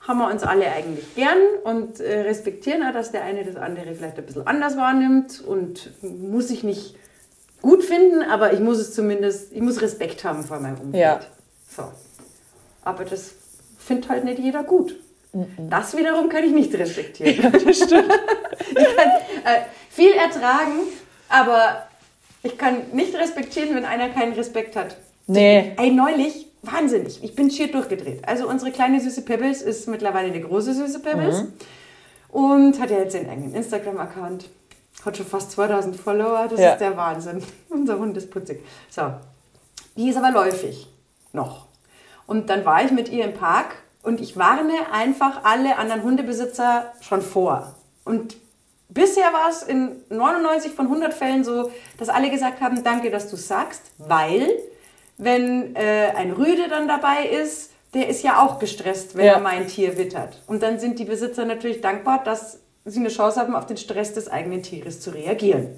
haben wir uns alle eigentlich gern und äh, respektieren auch, dass der eine das andere vielleicht ein bisschen anders wahrnimmt und muss ich nicht gut finden, aber ich muss es zumindest, ich muss Respekt haben vor meinem Umfeld. Ja. So. Aber das findet halt nicht jeder gut. Mhm. Das wiederum kann ich nicht respektieren. Ja, das stimmt. ich kann äh, viel ertragen, aber ich kann nicht respektieren, wenn einer keinen Respekt hat. Nee. Ey, neulich wahnsinnig. Ich bin schier durchgedreht. Also unsere kleine süße Pebbles ist mittlerweile eine große süße Pebbles mhm. und hat ja jetzt einen eigenen Instagram-Account. Hat schon fast 2000 Follower. Das ja. ist der Wahnsinn. Unser Hund ist putzig. So. Die ist aber läufig. Noch. Und dann war ich mit ihr im Park und ich warne einfach alle anderen Hundebesitzer schon vor. Und bisher war es in 99 von 100 Fällen so, dass alle gesagt haben, danke, dass du sagst, weil wenn äh, ein Rüde dann dabei ist, der ist ja auch gestresst, wenn ja. er mein Tier wittert. Und dann sind die Besitzer natürlich dankbar, dass sie eine Chance haben, auf den Stress des eigenen Tieres zu reagieren.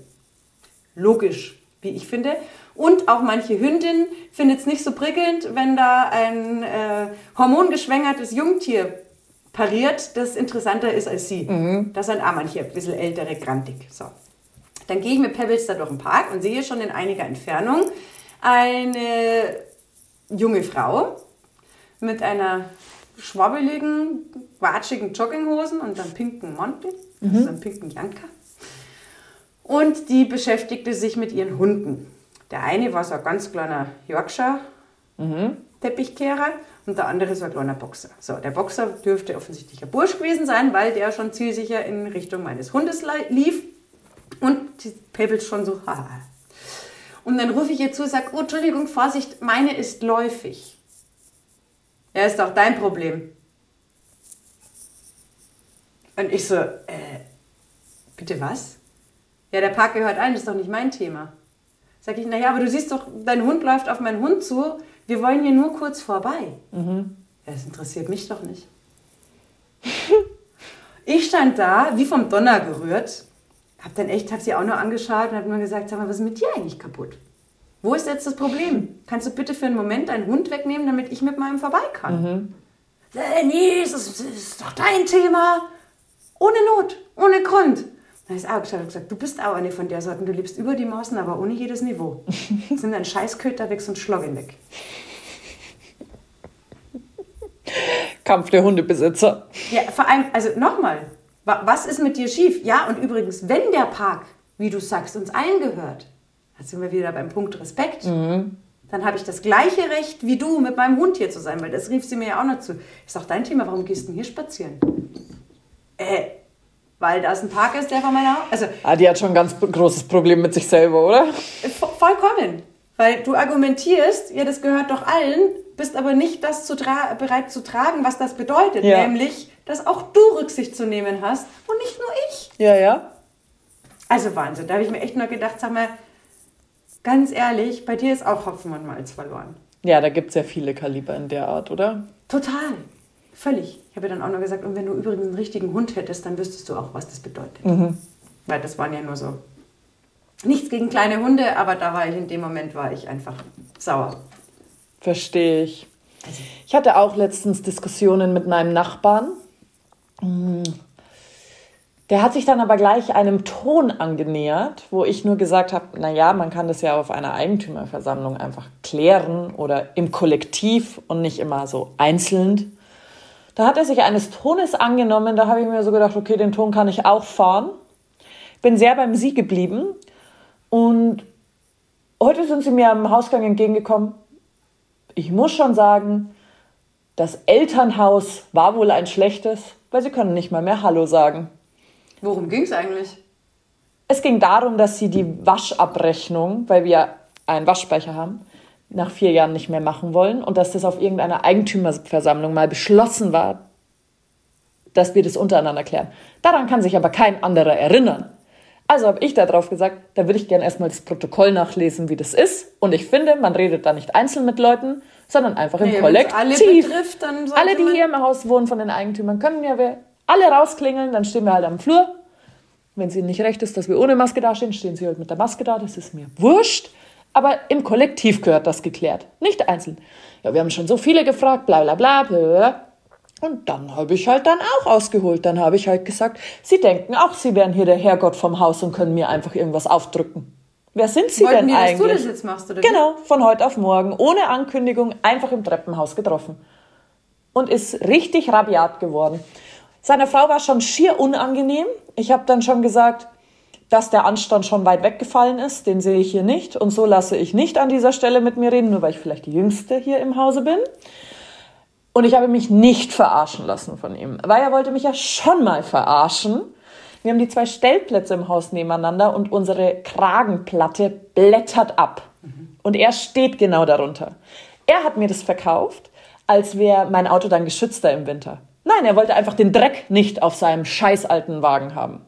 Logisch, wie ich finde. Und auch manche Hündin findet es nicht so prickelnd, wenn da ein äh, hormongeschwängertes Jungtier pariert, das interessanter ist als sie. Mhm. Das sind auch manche ein bisschen ältere, grantig. So. Dann gehe ich mit Pebbles da durch den Park und sehe schon in einiger Entfernung, eine junge Frau mit einer schwabbeligen, watschigen Jogginghosen und einem pinken Mantel, mhm. also einem pinken Janker. Und die beschäftigte sich mit ihren Hunden. Der eine war so ein ganz kleiner Yorkshire mhm. Teppichkehrer und der andere so ein kleiner Boxer. So, der Boxer dürfte offensichtlich ein Bursch gewesen sein, weil der schon zielsicher in Richtung meines Hundes lief und die Pebbles schon so, haha, Und dann rufe ich ihr zu und sage, oh, Entschuldigung, Vorsicht, meine ist läufig. Ja, ist doch dein Problem. Und ich so, äh, bitte was? Ja, der Park gehört allen, das ist doch nicht mein Thema. Sag ich, naja, aber du siehst doch, dein Hund läuft auf meinen Hund zu, wir wollen hier nur kurz vorbei. Mhm. Ja, das interessiert mich doch nicht. ich stand da, wie vom Donner gerührt, hab dann echt, hab sie auch nur angeschaut und hab mir gesagt, sag mal, was ist mit dir eigentlich kaputt? Wo ist jetzt das Problem? Kannst du bitte für einen Moment deinen Hund wegnehmen, damit ich mit meinem vorbei kann? Mhm. Äh, nee, das ist, das ist doch dein Thema. Ohne Not, ohne Grund. Da ist auch gesagt, du bist auch eine von der Sorte, du lebst über die Maßen, aber ohne jedes Niveau. sind ein Scheißköter weg und Schloggen weg. Kampf der Hundebesitzer. Ja, vor allem, also nochmal, was ist mit dir schief? Ja, und übrigens, wenn der Park, wie du sagst, uns allen gehört, da sind wir wieder beim Punkt Respekt. Mhm. Dann habe ich das gleiche Recht wie du, mit meinem Hund hier zu sein, weil das rief sie mir ja auch noch zu. Ist auch dein Thema, warum gehst du denn hier spazieren? Äh, weil das ein Park ist, der von meiner Also, ah, die hat schon ein ganz großes Problem mit sich selber, oder? Vollkommen. Weil du argumentierst, ja, das gehört doch allen, bist aber nicht das zu bereit zu tragen, was das bedeutet. Ja. Nämlich, dass auch du Rücksicht zu nehmen hast und nicht nur ich. Ja, ja. Also Wahnsinn. Da habe ich mir echt nur gedacht, sag mal, ganz ehrlich, bei dir ist auch Hopfen und Malz verloren. Ja, da gibt es ja viele Kaliber in der Art, oder? Total. Völlig. Ich habe dann auch noch gesagt, und wenn du übrigens einen richtigen Hund hättest, dann wüsstest du auch, was das bedeutet. Mhm. Weil das waren ja nur so. Nichts gegen kleine Hunde, aber da war ich in dem Moment war ich einfach sauer. Verstehe ich. Also. Ich hatte auch letztens Diskussionen mit meinem Nachbarn. Mm. Der hat sich dann aber gleich einem Ton angenähert, wo ich nur gesagt habe, naja, man kann das ja auf einer Eigentümerversammlung einfach klären oder im Kollektiv und nicht immer so einzeln. Da hat er sich eines Tones angenommen, da habe ich mir so gedacht, okay, den Ton kann ich auch fahren. Bin sehr beim Sie geblieben und heute sind sie mir am Hausgang entgegengekommen. Ich muss schon sagen, das Elternhaus war wohl ein schlechtes, weil sie können nicht mal mehr Hallo sagen. Worum ging es eigentlich? Es ging darum, dass sie die Waschabrechnung, weil wir einen Waschspeicher haben, nach vier Jahren nicht mehr machen wollen und dass das auf irgendeiner Eigentümerversammlung mal beschlossen war, dass wir das untereinander klären. Daran kann sich aber kein anderer erinnern. Also habe ich darauf gesagt, da würde ich gerne erstmal das Protokoll nachlesen, wie das ist. Und ich finde, man redet da nicht einzeln mit Leuten, sondern einfach im nee, Kollektiv. Alle, betrifft, alle, die hier im Haus wohnen von den Eigentümern, können ja wir alle rausklingeln, dann stehen wir halt am Flur. Wenn es ihnen nicht recht ist, dass wir ohne Maske dastehen, stehen sie halt mit der Maske da, das ist mir wurscht. Aber im Kollektiv gehört das geklärt, nicht einzeln. Ja, wir haben schon so viele gefragt, bla bla bla. bla. Und dann habe ich halt dann auch ausgeholt. Dann habe ich halt gesagt, Sie denken auch, Sie wären hier der Herrgott vom Haus und können mir einfach irgendwas aufdrücken. Wer sind Sie Wollten denn die, eigentlich? Dass du das jetzt machst, oder genau, von heute auf morgen, ohne Ankündigung, einfach im Treppenhaus getroffen. Und ist richtig rabiat geworden. Seiner Frau war schon schier unangenehm. Ich habe dann schon gesagt, dass der Anstand schon weit weggefallen ist, den sehe ich hier nicht. Und so lasse ich nicht an dieser Stelle mit mir reden, nur weil ich vielleicht die Jüngste hier im Hause bin. Und ich habe mich nicht verarschen lassen von ihm, weil er wollte mich ja schon mal verarschen. Wir haben die zwei Stellplätze im Haus nebeneinander und unsere Kragenplatte blättert ab. Und er steht genau darunter. Er hat mir das verkauft, als wäre mein Auto dann geschützter im Winter. Nein, er wollte einfach den Dreck nicht auf seinem scheiß alten Wagen haben.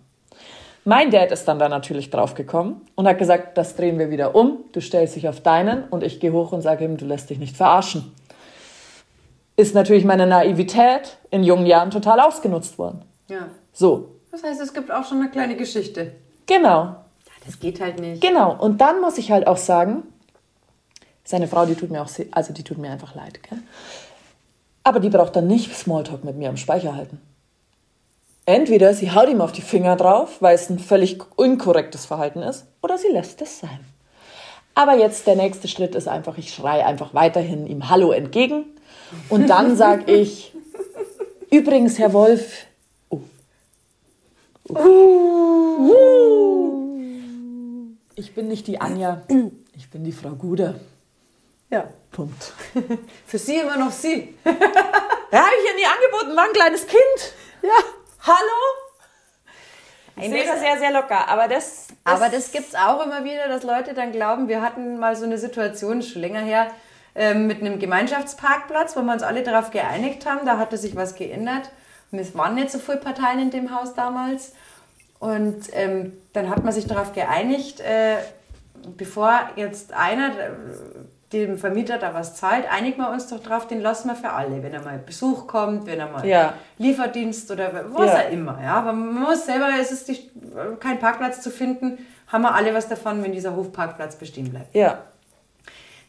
Mein Dad ist dann da natürlich draufgekommen und hat gesagt, das drehen wir wieder um, du stellst dich auf deinen und ich gehe hoch und sage ihm, du lässt dich nicht verarschen. Ist natürlich meine Naivität in jungen Jahren total ausgenutzt worden. Ja. So. Das heißt, es gibt auch schon eine kleine Geschichte. Genau. Ja, das geht halt nicht. Genau. Und dann muss ich halt auch sagen, seine Frau, die tut mir auch, also die tut mir einfach leid. Gell? Aber die braucht dann nicht Smalltalk mit mir am Speicher halten. Entweder sie haut ihm auf die Finger drauf, weil es ein völlig unkorrektes Verhalten ist, oder sie lässt es sein. Aber jetzt der nächste Schritt ist einfach, ich schreie einfach weiterhin ihm Hallo entgegen. Und dann sage ich, übrigens, Herr Wolf, oh. Oh. ich bin nicht die Anja, ich bin die Frau Guder. Ja. Punkt. Für Sie immer noch Sie. ja, habe ich ja nie angeboten, war ein kleines Kind. Ja. Hallo? Ich sehe das sehr, sehr locker. Aber das. das aber das gibt es auch immer wieder, dass Leute dann glauben, wir hatten mal so eine Situation schon länger her ähm, mit einem Gemeinschaftsparkplatz, wo wir uns alle darauf geeinigt haben. Da hatte sich was geändert. Und es waren nicht so viele Parteien in dem Haus damals. Und ähm, dann hat man sich darauf geeinigt, äh, bevor jetzt einer äh, dem Vermieter da was zahlt, einigen wir uns doch drauf, den lassen wir für alle. Wenn er mal Besuch kommt, wenn er mal ja. Lieferdienst oder was ja. auch immer. Ja, aber man muss selber, es ist nicht, kein Parkplatz zu finden, haben wir alle was davon, wenn dieser Hofparkplatz bestehen bleibt. Ja.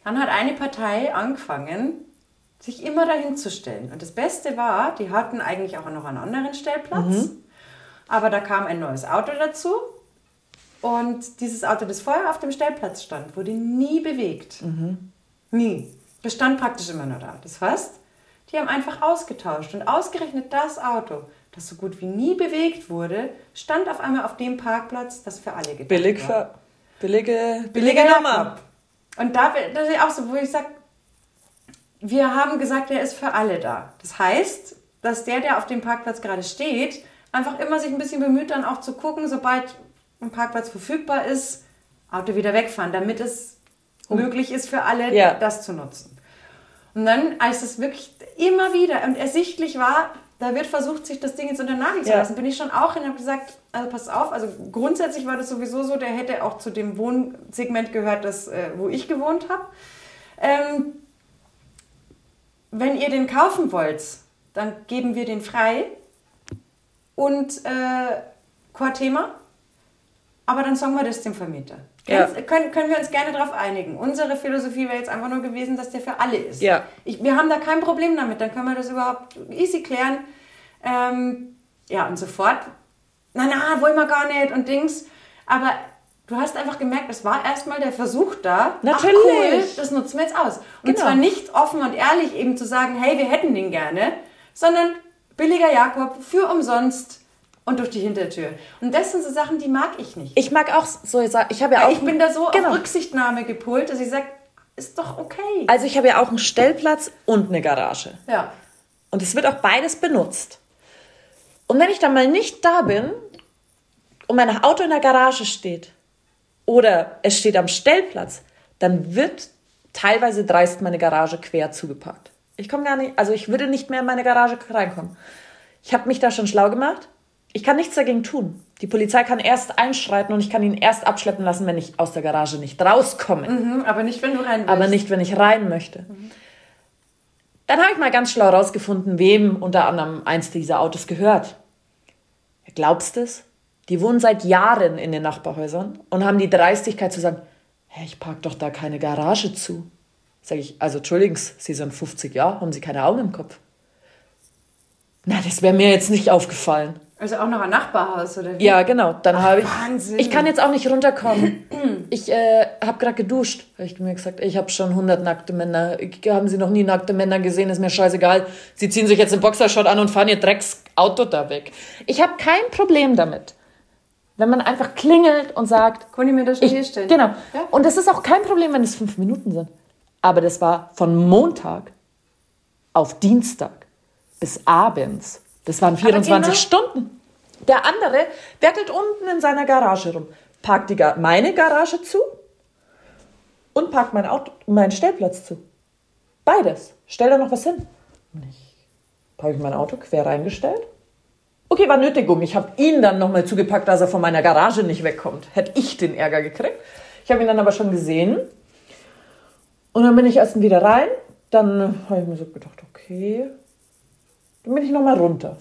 Dann hat eine Partei angefangen, sich immer dahin zu stellen. Und das Beste war, die hatten eigentlich auch noch einen anderen Stellplatz. Mhm. Aber da kam ein neues Auto dazu. Und dieses Auto, das vorher auf dem Stellplatz stand, wurde nie bewegt. Mhm. Nie. Das stand praktisch immer nur da. Das heißt, die haben einfach ausgetauscht. Und ausgerechnet das Auto, das so gut wie nie bewegt wurde, stand auf einmal auf dem Parkplatz, das für alle gedacht Billig war. Für, billige, billige Nummer. Und da, das ist auch so, wo ich sage, wir haben gesagt, der ist für alle da. Das heißt, dass der, der auf dem Parkplatz gerade steht, einfach immer sich ein bisschen bemüht, dann auch zu gucken, sobald ein Parkplatz verfügbar ist, Auto wieder wegfahren, damit es oh. möglich ist für alle, ja. das zu nutzen. Und dann, als es wirklich immer wieder und ersichtlich war, da wird versucht, sich das Ding jetzt unter Nagel zu ja. lassen, bin ich schon auch hin und habe gesagt, also pass auf, also grundsätzlich war das sowieso so, der hätte auch zu dem Wohnsegment gehört, das, äh, wo ich gewohnt habe. Ähm, wenn ihr den kaufen wollt, dann geben wir den frei und äh, Core-Thema, aber dann sagen wir das dem Vermieter. Ja. Können, können wir uns gerne darauf einigen. Unsere Philosophie wäre jetzt einfach nur gewesen, dass der für alle ist. Ja. Ich, wir haben da kein Problem damit, dann können wir das überhaupt easy klären. Ähm, ja, und sofort, na, na, wollen wir gar nicht und Dings. Aber du hast einfach gemerkt, es war erstmal der Versuch da. Natürlich. Ach cool, das nutzen wir jetzt aus. Und genau. zwar nicht offen und ehrlich eben zu sagen, hey, wir hätten den gerne, sondern billiger Jakob für umsonst und durch die Hintertür. Und das sind so Sachen, die mag ich nicht. Ich mag auch so, ich habe ja auch. Ich bin da so genau. auf Rücksichtnahme gepolt, dass ich sage, ist doch okay. Also ich habe ja auch einen Stellplatz und eine Garage. Ja. Und es wird auch beides benutzt. Und wenn ich dann mal nicht da bin und mein Auto in der Garage steht oder es steht am Stellplatz, dann wird teilweise dreist meine Garage quer zugepackt. Ich komme gar nicht, also ich würde nicht mehr in meine Garage reinkommen. Ich habe mich da schon schlau gemacht ich kann nichts dagegen tun. Die Polizei kann erst einschreiten und ich kann ihn erst abschleppen lassen, wenn ich aus der Garage nicht rauskomme. Mhm, aber nicht, wenn du rein willst. Aber nicht, wenn ich rein möchte. Mhm. Dann habe ich mal ganz schlau rausgefunden, wem unter anderem eins dieser Autos gehört. Glaubst du es? Die wohnen seit Jahren in den Nachbarhäusern und haben die Dreistigkeit zu sagen, hey, ich park doch da keine Garage zu. Sag ich, also entschuldigen Sie, Sie sind 50 Jahre, haben Sie keine Augen im Kopf? Na, das wäre mir jetzt nicht aufgefallen. Also auch noch ein Nachbarhaus, oder wie? Ja, genau. Dann habe ich. Wahnsinn. Ich kann jetzt auch nicht runterkommen. ich äh, habe gerade geduscht. Habe ich mir gesagt, ich habe schon 100 nackte Männer. Haben Sie noch nie nackte Männer gesehen? Ist mir scheißegal. Sie ziehen sich jetzt den Boxershot an und fahren ihr Drecksauto da weg. Ich habe kein Problem damit. Wenn man einfach klingelt und sagt. Kann ich mir das hier stellen? Genau. Ja? Und das ist auch kein Problem, wenn es fünf Minuten sind. Aber das war von Montag auf Dienstag bis abends das waren 24 genau, Stunden. Der andere werkelt unten in seiner Garage rum, parkt die Gar meine Garage zu und parkt mein Auto, meinen Stellplatz zu. Beides. Stell da noch was hin. Ich habe ich mein Auto quer reingestellt. Okay, war nötig um. Ich habe ihn dann nochmal zugepackt, dass er von meiner Garage nicht wegkommt. Hätte ich den Ärger gekriegt. Ich habe ihn dann aber schon gesehen. Und dann bin ich erst wieder rein. Dann habe ich mir so gedacht, okay, dann bin ich nochmal runter.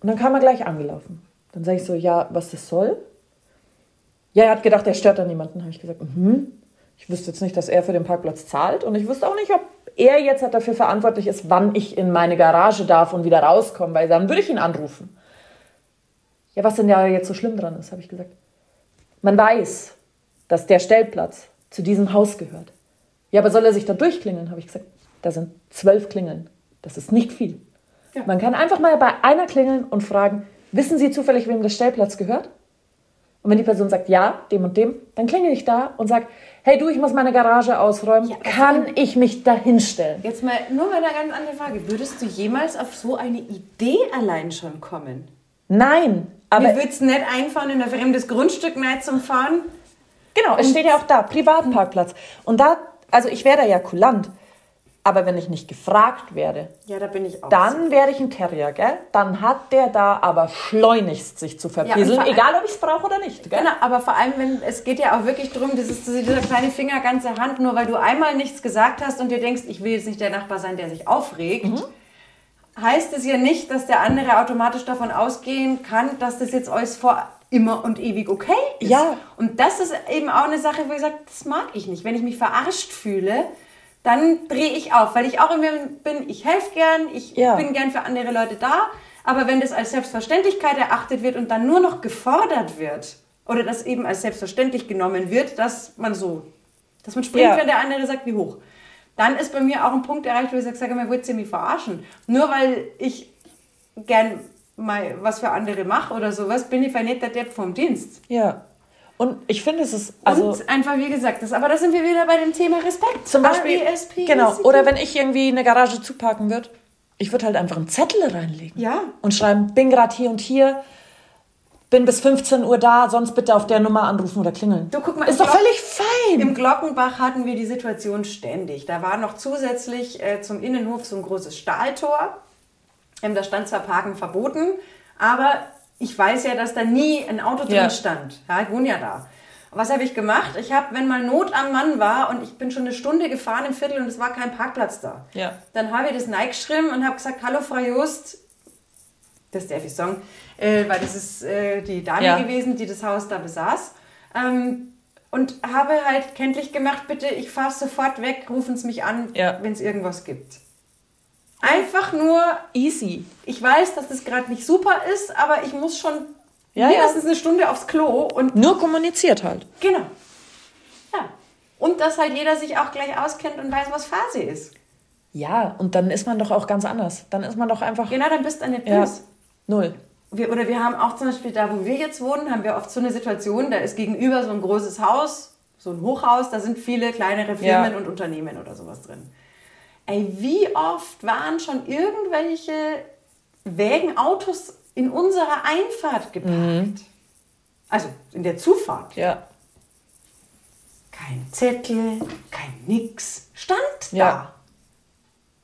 Und dann kam er gleich angelaufen. Dann sage ich so, ja, was das soll? Ja, er hat gedacht, er stört da niemanden. Habe ich gesagt, mhm. Ich wüsste jetzt nicht, dass er für den Parkplatz zahlt. Und ich wüsste auch nicht, ob er jetzt halt dafür verantwortlich ist, wann ich in meine Garage darf und wieder rauskomme, weil dann würde ich ihn anrufen. Ja, was denn da jetzt so schlimm dran ist, habe ich gesagt. Man weiß, dass der Stellplatz zu diesem Haus gehört. Ja, aber soll er sich da durchklingeln, habe ich gesagt. Da sind zwölf Klingeln. Das ist nicht viel. Ja. Man kann einfach mal bei einer klingeln und fragen, wissen Sie zufällig, wem der Stellplatz gehört? Und wenn die Person sagt, ja, dem und dem, dann klingel ich da und sage, hey du, ich muss meine Garage ausräumen, ja, kann ich mich da hinstellen? Jetzt mal nur mal eine ganz andere Frage. Würdest du jemals auf so eine Idee allein schon kommen? Nein, Aber Mir würde es nicht einfahren, in ein fremdes Grundstück nicht zum Fahren. Genau, es steht ja auch da, Privatparkplatz. Und da, also ich wäre da ja kulant. Aber wenn ich nicht gefragt werde, ja, da bin ich auch dann so. werde ich ein Terrier, gell? Dann hat der da aber schleunigst sich zu verpieseln, ja, egal ob ich es brauche oder nicht. Gell? Genau, aber vor allem, wenn es geht ja auch wirklich darum, dieses, dieser kleine Finger, ganze Hand, nur weil du einmal nichts gesagt hast und dir denkst, ich will jetzt nicht der Nachbar sein, der sich aufregt, mhm. heißt es ja nicht, dass der andere automatisch davon ausgehen kann, dass das jetzt alles vor immer und ewig okay ist. Ja. Und das ist eben auch eine Sache, wo ich sage, das mag ich nicht. Wenn ich mich verarscht fühle, dann drehe ich auf, weil ich auch immer bin, ich helfe gern, ich ja. bin gern für andere Leute da, aber wenn das als Selbstverständlichkeit erachtet wird und dann nur noch gefordert wird oder das eben als selbstverständlich genommen wird, dass man so, dass man springt, ja. wenn der andere sagt, wie hoch, dann ist bei mir auch ein Punkt erreicht, wo ich sage, sag mal, wollt ihr mich verarschen? Nur weil ich gern mal was für andere mache oder sowas, bin ich nicht der Depp vom Dienst. Ja. Und ich finde, es ist also und einfach wie gesagt, das, aber da sind wir wieder bei dem Thema Respekt. Zum Beispiel, RESP, genau. Oder wenn ich irgendwie eine Garage zuparken würde, ich würde halt einfach einen Zettel reinlegen. Ja. Und schreiben, bin gerade hier und hier, bin bis 15 Uhr da, sonst bitte auf der Nummer anrufen oder klingeln. Du guck mal, ist doch Glock völlig fein. Im Glockenbach hatten wir die Situation ständig. Da war noch zusätzlich äh, zum Innenhof so ein großes Stahltor. Ähm, da stand zwar Parken verboten, aber ich weiß ja, dass da nie ein Auto drin ja. stand. Ja, ich wohne ja da. Was habe ich gemacht? Ich habe, wenn mal Not am Mann war und ich bin schon eine Stunde gefahren im Viertel und es war kein Parkplatz da, ja. dann habe ich das Nike geschrieben und habe gesagt, hallo Frau Just, das darf ich sagen, äh, weil das ist äh, die Dame ja. gewesen, die das Haus da besaß. Ähm, und habe halt kenntlich gemacht, bitte, ich fahre sofort weg, rufen Sie mich an, ja. wenn es irgendwas gibt. Einfach nur easy. Ich weiß, dass das gerade nicht super ist, aber ich muss schon ja, mindestens ja. eine Stunde aufs Klo und. Nur kommuniziert halt. Genau. Ja. Und dass halt jeder sich auch gleich auskennt und weiß, was Phase ist. Ja, und dann ist man doch auch ganz anders. Dann ist man doch einfach. Genau, dann bist du nicht ja. Null. Wir, oder wir haben auch zum Beispiel da, wo wir jetzt wohnen, haben wir oft so eine Situation, da ist gegenüber so ein großes Haus, so ein Hochhaus, da sind viele kleinere Firmen ja. und Unternehmen oder sowas drin. Ey, wie oft waren schon irgendwelche Wägenautos in unserer Einfahrt geparkt? Mhm. Also in der Zufahrt. Ja. Kein Zettel, kein Nix. Stand ja. da.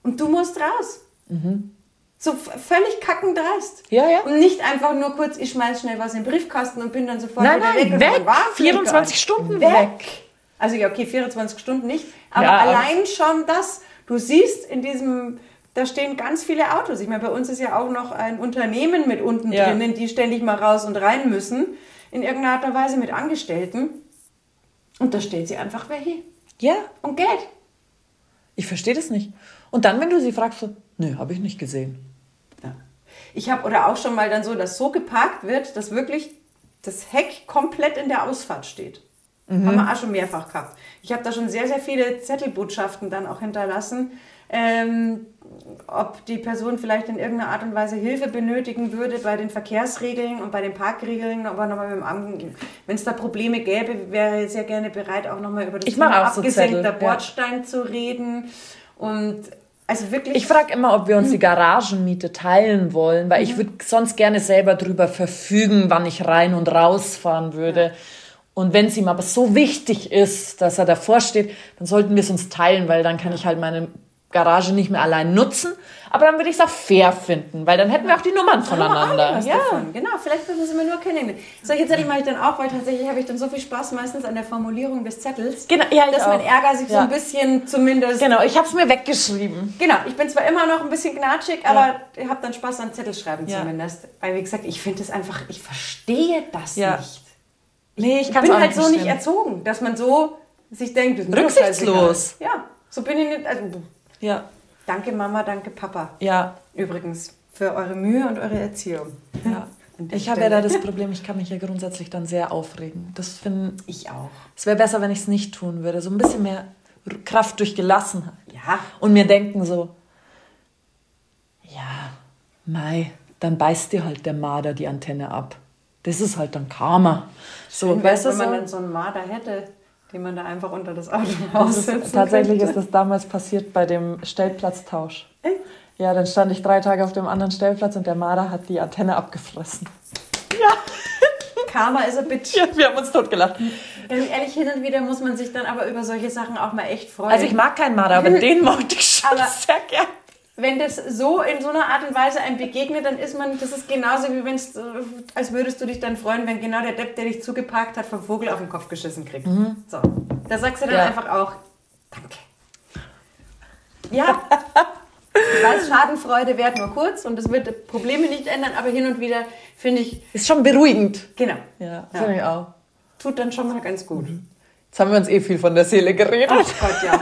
Und du musst raus. Mhm. So völlig kackend dreist. Ja, ja. Und nicht einfach nur kurz, ich schmeiß schnell was in den Briefkasten und bin dann sofort nein, nein, weg. weg. 24 Stunden weg. weg. Also ja, okay, 24 Stunden nicht. Aber ja, allein schon das, Du siehst in diesem, da stehen ganz viele Autos. Ich meine, bei uns ist ja auch noch ein Unternehmen mit unten ja. drinnen, die ständig mal raus und rein müssen, in irgendeiner Art und Weise mit Angestellten. Und da stellt sie einfach hin. Ja. Und Geld. Ich verstehe das nicht. Und dann, wenn du sie fragst, so, nö, habe ich nicht gesehen. Ja. Ich habe oder auch schon mal dann so, dass so geparkt wird, dass wirklich das Heck komplett in der Ausfahrt steht. Mhm. Haben wir auch schon mehrfach gehabt. Ich habe da schon sehr, sehr viele Zettelbotschaften dann auch hinterlassen, ähm, ob die Person vielleicht in irgendeiner Art und Weise Hilfe benötigen würde bei den Verkehrsregeln und bei den Parkregeln, aber nochmal mit dem Amt, wenn es da Probleme gäbe, wäre ich sehr gerne bereit, auch nochmal über das ich Thema abgesenkter so Bordstein ja. zu reden. Und also wirklich. Ich frage immer, ob wir uns die Garagenmiete teilen wollen, weil mhm. ich würde sonst gerne selber drüber verfügen, wann ich rein und rausfahren würde. Ja. Und wenn es ihm aber so wichtig ist, dass er davor steht, dann sollten wir es uns teilen, weil dann kann ich halt meine Garage nicht mehr allein nutzen. Aber dann würde ich es auch fair finden, weil dann hätten wir auch die Nummern voneinander. Ja, davon. genau. Vielleicht müssen sie mir nur kennen. Solche Zettel mache ich dann auch, weil tatsächlich habe ich dann so viel Spaß meistens an der Formulierung des Zettels, genau, ja, dass mein Ärger sich ja. so ein bisschen zumindest. Genau, ich habe es mir weggeschrieben. Genau, ich bin zwar immer noch ein bisschen gnatschig, aber ja. ich habe dann Spaß an Zettelschreiben ja. zumindest. Weil wie gesagt, ich finde es einfach, ich verstehe das nicht. Nee, ich, ich bin halt so nicht erzogen, dass man so sich denkt, rücksichtslos. Ja, so bin ich nicht. Also, ja. Danke Mama, danke Papa. Ja. Übrigens für eure Mühe und eure Erziehung. Ja. Ich habe ja da das Problem, ich kann mich ja grundsätzlich dann sehr aufregen. Das finde ich auch. Es wäre besser, wenn ich es nicht tun würde. So ein bisschen mehr Kraft durch Gelassenheit. Ja. Und mir denken so, ja, Mai, dann beißt dir halt der Marder die Antenne ab. Das ist halt dann Karma. So, Schön, weißt wenn man dann so einen Marder hätte, den man da einfach unter das Auto raussetzen Tatsächlich könnte. ist das damals passiert bei dem Stellplatztausch. Echt? Ja, dann stand ich drei Tage auf dem anderen Stellplatz und der Marder hat die Antenne abgefressen. Ja. Karma is a bitch. ja, wir haben uns totgelacht. Ganz ehrlich, hin und wieder muss man sich dann aber über solche Sachen auch mal echt freuen. Also ich mag keinen Marder, aber den mochte ich schon Aber- sehr gern. Wenn das so in so einer Art und Weise einem begegnet, dann ist man, das ist genauso wie wenn es, äh, als würdest du dich dann freuen, wenn genau der Depp, der dich zugeparkt hat, vom Vogel auf den Kopf geschissen kriegt. So, da sagst du dann Ja. einfach auch, danke. Ja, ich weiß, Schadenfreude währt nur kurz und das wird Probleme nicht ändern, aber hin und wieder finde ich, Ist schon beruhigend. genau, Ja, Ja. finde ich auch. tut dann schon mal ganz gut. Jetzt haben wir uns eh viel von der Seele geredet. Ach Gott, ja.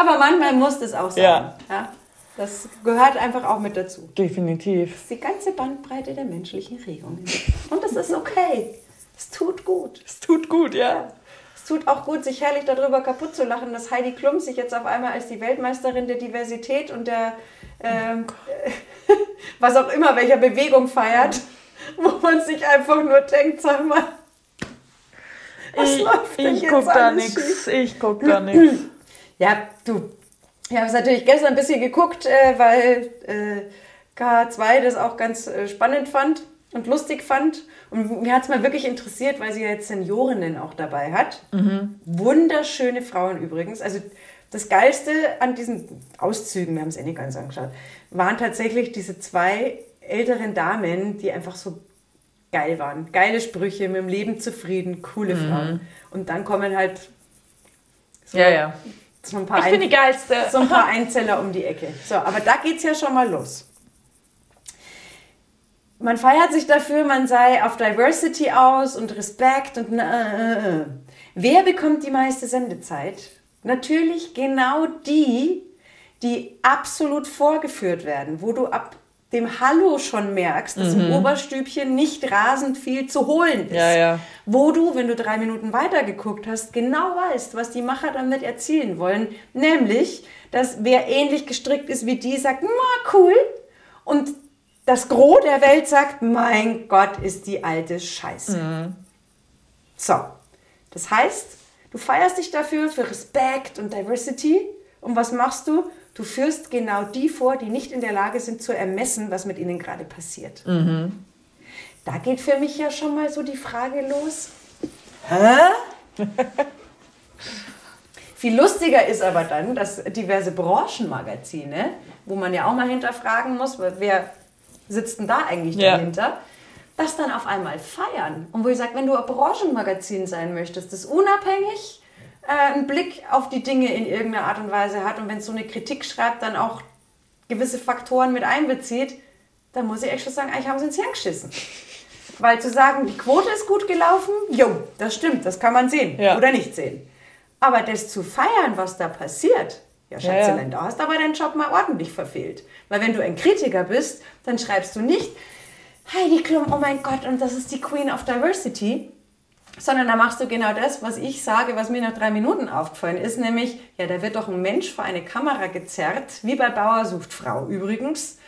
Aber manchmal muss das auch sein. Ja. ja. Das gehört einfach auch mit dazu. Definitiv. Das ist die ganze Bandbreite der menschlichen Regungen. Und das ist okay. Es tut gut. Es tut gut, ja. Es tut auch gut, sich herrlich darüber kaputt zu lachen, dass Heidi Klum sich jetzt auf einmal als die Weltmeisterin der Diversität und der, ähm, was auch immer, welcher Bewegung feiert, wo man sich einfach nur denkt, sag mal, was ich läuft denn ich guck da nix. Ich guck da nix. Ja, du. Ich habe es natürlich gestern ein bisschen geguckt, äh, weil äh, K2 das auch ganz äh, spannend fand und lustig fand. Und mir hat es mal wirklich interessiert, weil sie ja jetzt Seniorinnen auch dabei hat. Wunderschöne Frauen übrigens. Also das Geilste an diesen Auszügen, wir haben es eh nicht ganz angeschaut, waren tatsächlich diese zwei älteren Damen, die einfach so geil waren. Geile Sprüche, mit dem Leben zufrieden, coole Frauen. Und dann kommen halt so, Ja, ja. So ein paar Ich bin die geilste. so ein paar Einzeller um die Ecke. So, aber da geht's ja schon mal los. Man feiert sich dafür, man sei auf Diversity aus und Respekt und na, äh, äh. wer bekommt die meiste Sendezeit? Natürlich genau die, die absolut vorgeführt werden, wo du ab dem Hallo schon merkst, dass im Oberstübchen nicht rasend viel zu holen ist. Ja, ja. Wo du, wenn du drei Minuten weiter geguckt hast, genau weißt, was die Macher damit erzielen wollen. Nämlich, dass wer ähnlich gestrickt ist wie die, sagt, na cool. Und das Gros der Welt sagt, mein Gott, ist die alte Scheiße. So, das heißt, du feierst dich dafür, für Respekt und Diversity. Und was machst du? Du führst genau die vor, die nicht in der Lage sind zu ermessen, was mit ihnen gerade passiert. Da geht für mich ja schon mal so die Frage los. Hä? Viel lustiger ist aber dann, dass diverse Branchenmagazine, wo man ja auch mal hinterfragen muss, wer sitzt denn da eigentlich Ja. dahinter, das dann auf einmal feiern. Und wo ich sage, wenn du ein Branchenmagazin sein möchtest, das unabhängig äh, einen Blick auf die Dinge in irgendeiner Art und Weise hat und wenn es so eine Kritik schreibt, dann auch gewisse Faktoren mit einbezieht, dann muss ich echt schon sagen, eigentlich haben sie ins Hirn geschissen. Weil zu sagen, die Quote ist gut gelaufen, jo, das stimmt, das kann man sehen Ja. oder nicht sehen. Aber das zu feiern, was da passiert, ja, Ja, Schatzelein, da hast du aber deinen Job mal ordentlich verfehlt. Weil wenn du ein Kritiker bist, dann schreibst du nicht, Heidi Klum, oh mein Gott, und das ist die Queen of Diversity, sondern da machst du genau das, was ich sage, was mir nach drei Minuten aufgefallen ist, nämlich, ja, da wird doch ein Mensch vor eine Kamera gezerrt, wie bei Bauer sucht Frau übrigens,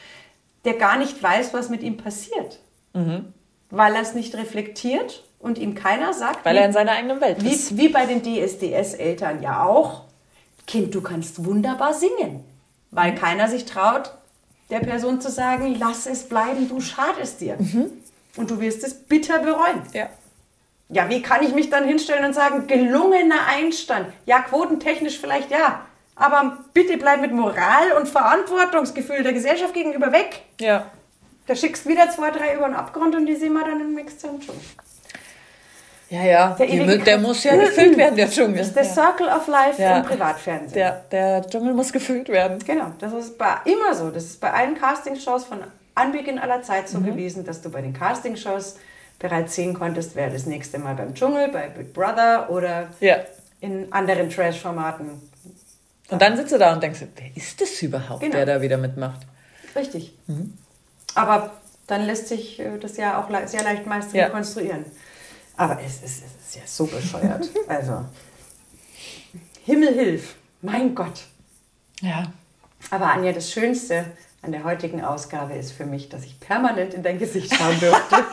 der gar nicht weiß, was mit ihm passiert. Weil er es nicht reflektiert und ihm keiner sagt, Weil wie- er in seiner eigenen Welt ist. wie, wie bei den DSDS-Eltern ja auch. Kind, du kannst wunderbar singen. Weil keiner sich traut, der Person zu sagen, lass es bleiben, du schadest dir. Und du wirst es bitter bereuen. Ja. Ja, wie kann ich mich dann hinstellen und sagen, gelungener Einstand? Ja, quotentechnisch vielleicht ja. Aber bitte bleib mit Moral und Verantwortungsgefühl der Gesellschaft gegenüber weg. Ja. Da schickst wieder zwei, drei über den Abgrund und die sehen wir dann im nächsten Dschungel. Ja, ja. Der Die, der muss ja gefüllt werden, der Dschungel. The Circle of Life Ja. im Privatfernsehen. Der, der Dschungel muss gefüllt werden. Genau, das ist bei, immer so. Das ist bei allen Castingshows von Anbeginn aller Zeit so gewesen, dass du bei den Castingshows bereits sehen konntest, wer das nächste Mal beim Dschungel, bei Big Brother oder Ja. in anderen Trash-Formaten. Und dann sitzt du da und denkst, wer ist das überhaupt, Genau. der da wieder mitmacht? Richtig. Aber dann lässt sich äh, das ja auch le- sehr leicht meist Ja. rekonstruieren. Aber es ist, es ist ja so bescheuert. also, Himmel hilf. Mein Gott. Ja. Aber Anja, das Schönste an der heutigen Ausgabe ist für mich, dass ich permanent in dein Gesicht schauen durfte.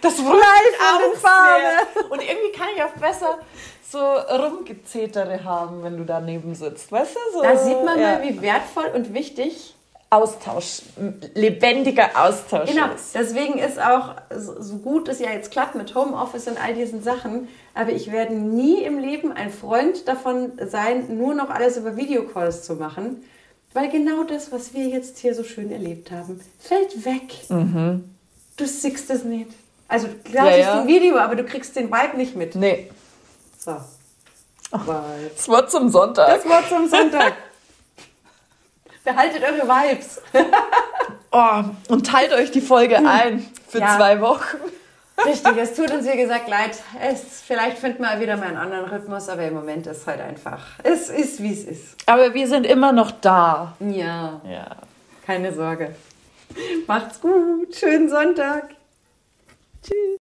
Das Farbe. sehr. Und irgendwie kann ich auch besser so Rumgezetere haben, wenn du daneben sitzt. Weißt du? So, Da sieht man ja. mal, wie wertvoll und wichtig Austausch, lebendiger Austausch Genau, ist. deswegen ist auch, so gut es ja jetzt klappt mit Homeoffice und all diesen Sachen, aber ich werde nie im Leben ein Freund davon sein, nur noch alles über Videocalls zu machen, weil genau das, was wir jetzt hier so schön erlebt haben, fällt weg. Du siehst es nicht. Also klar. Ja, siehst ja. ein Video, aber du kriegst den Vibe nicht mit. Nee, So. Vibe. es wird zum Sonntag. Das Wort zum Sonntag. Behaltet eure Vibes. Oh, und teilt euch die Folge ein für Ja. zwei Wochen. Richtig, es tut uns wie gesagt leid. Es, vielleicht finden wir wieder mal einen anderen Rhythmus, aber im Moment ist halt einfach. Es ist, wie es ist. Aber wir sind immer noch da. Ja, Ja. keine Sorge. Macht's gut. Schönen Sonntag. Tschüss.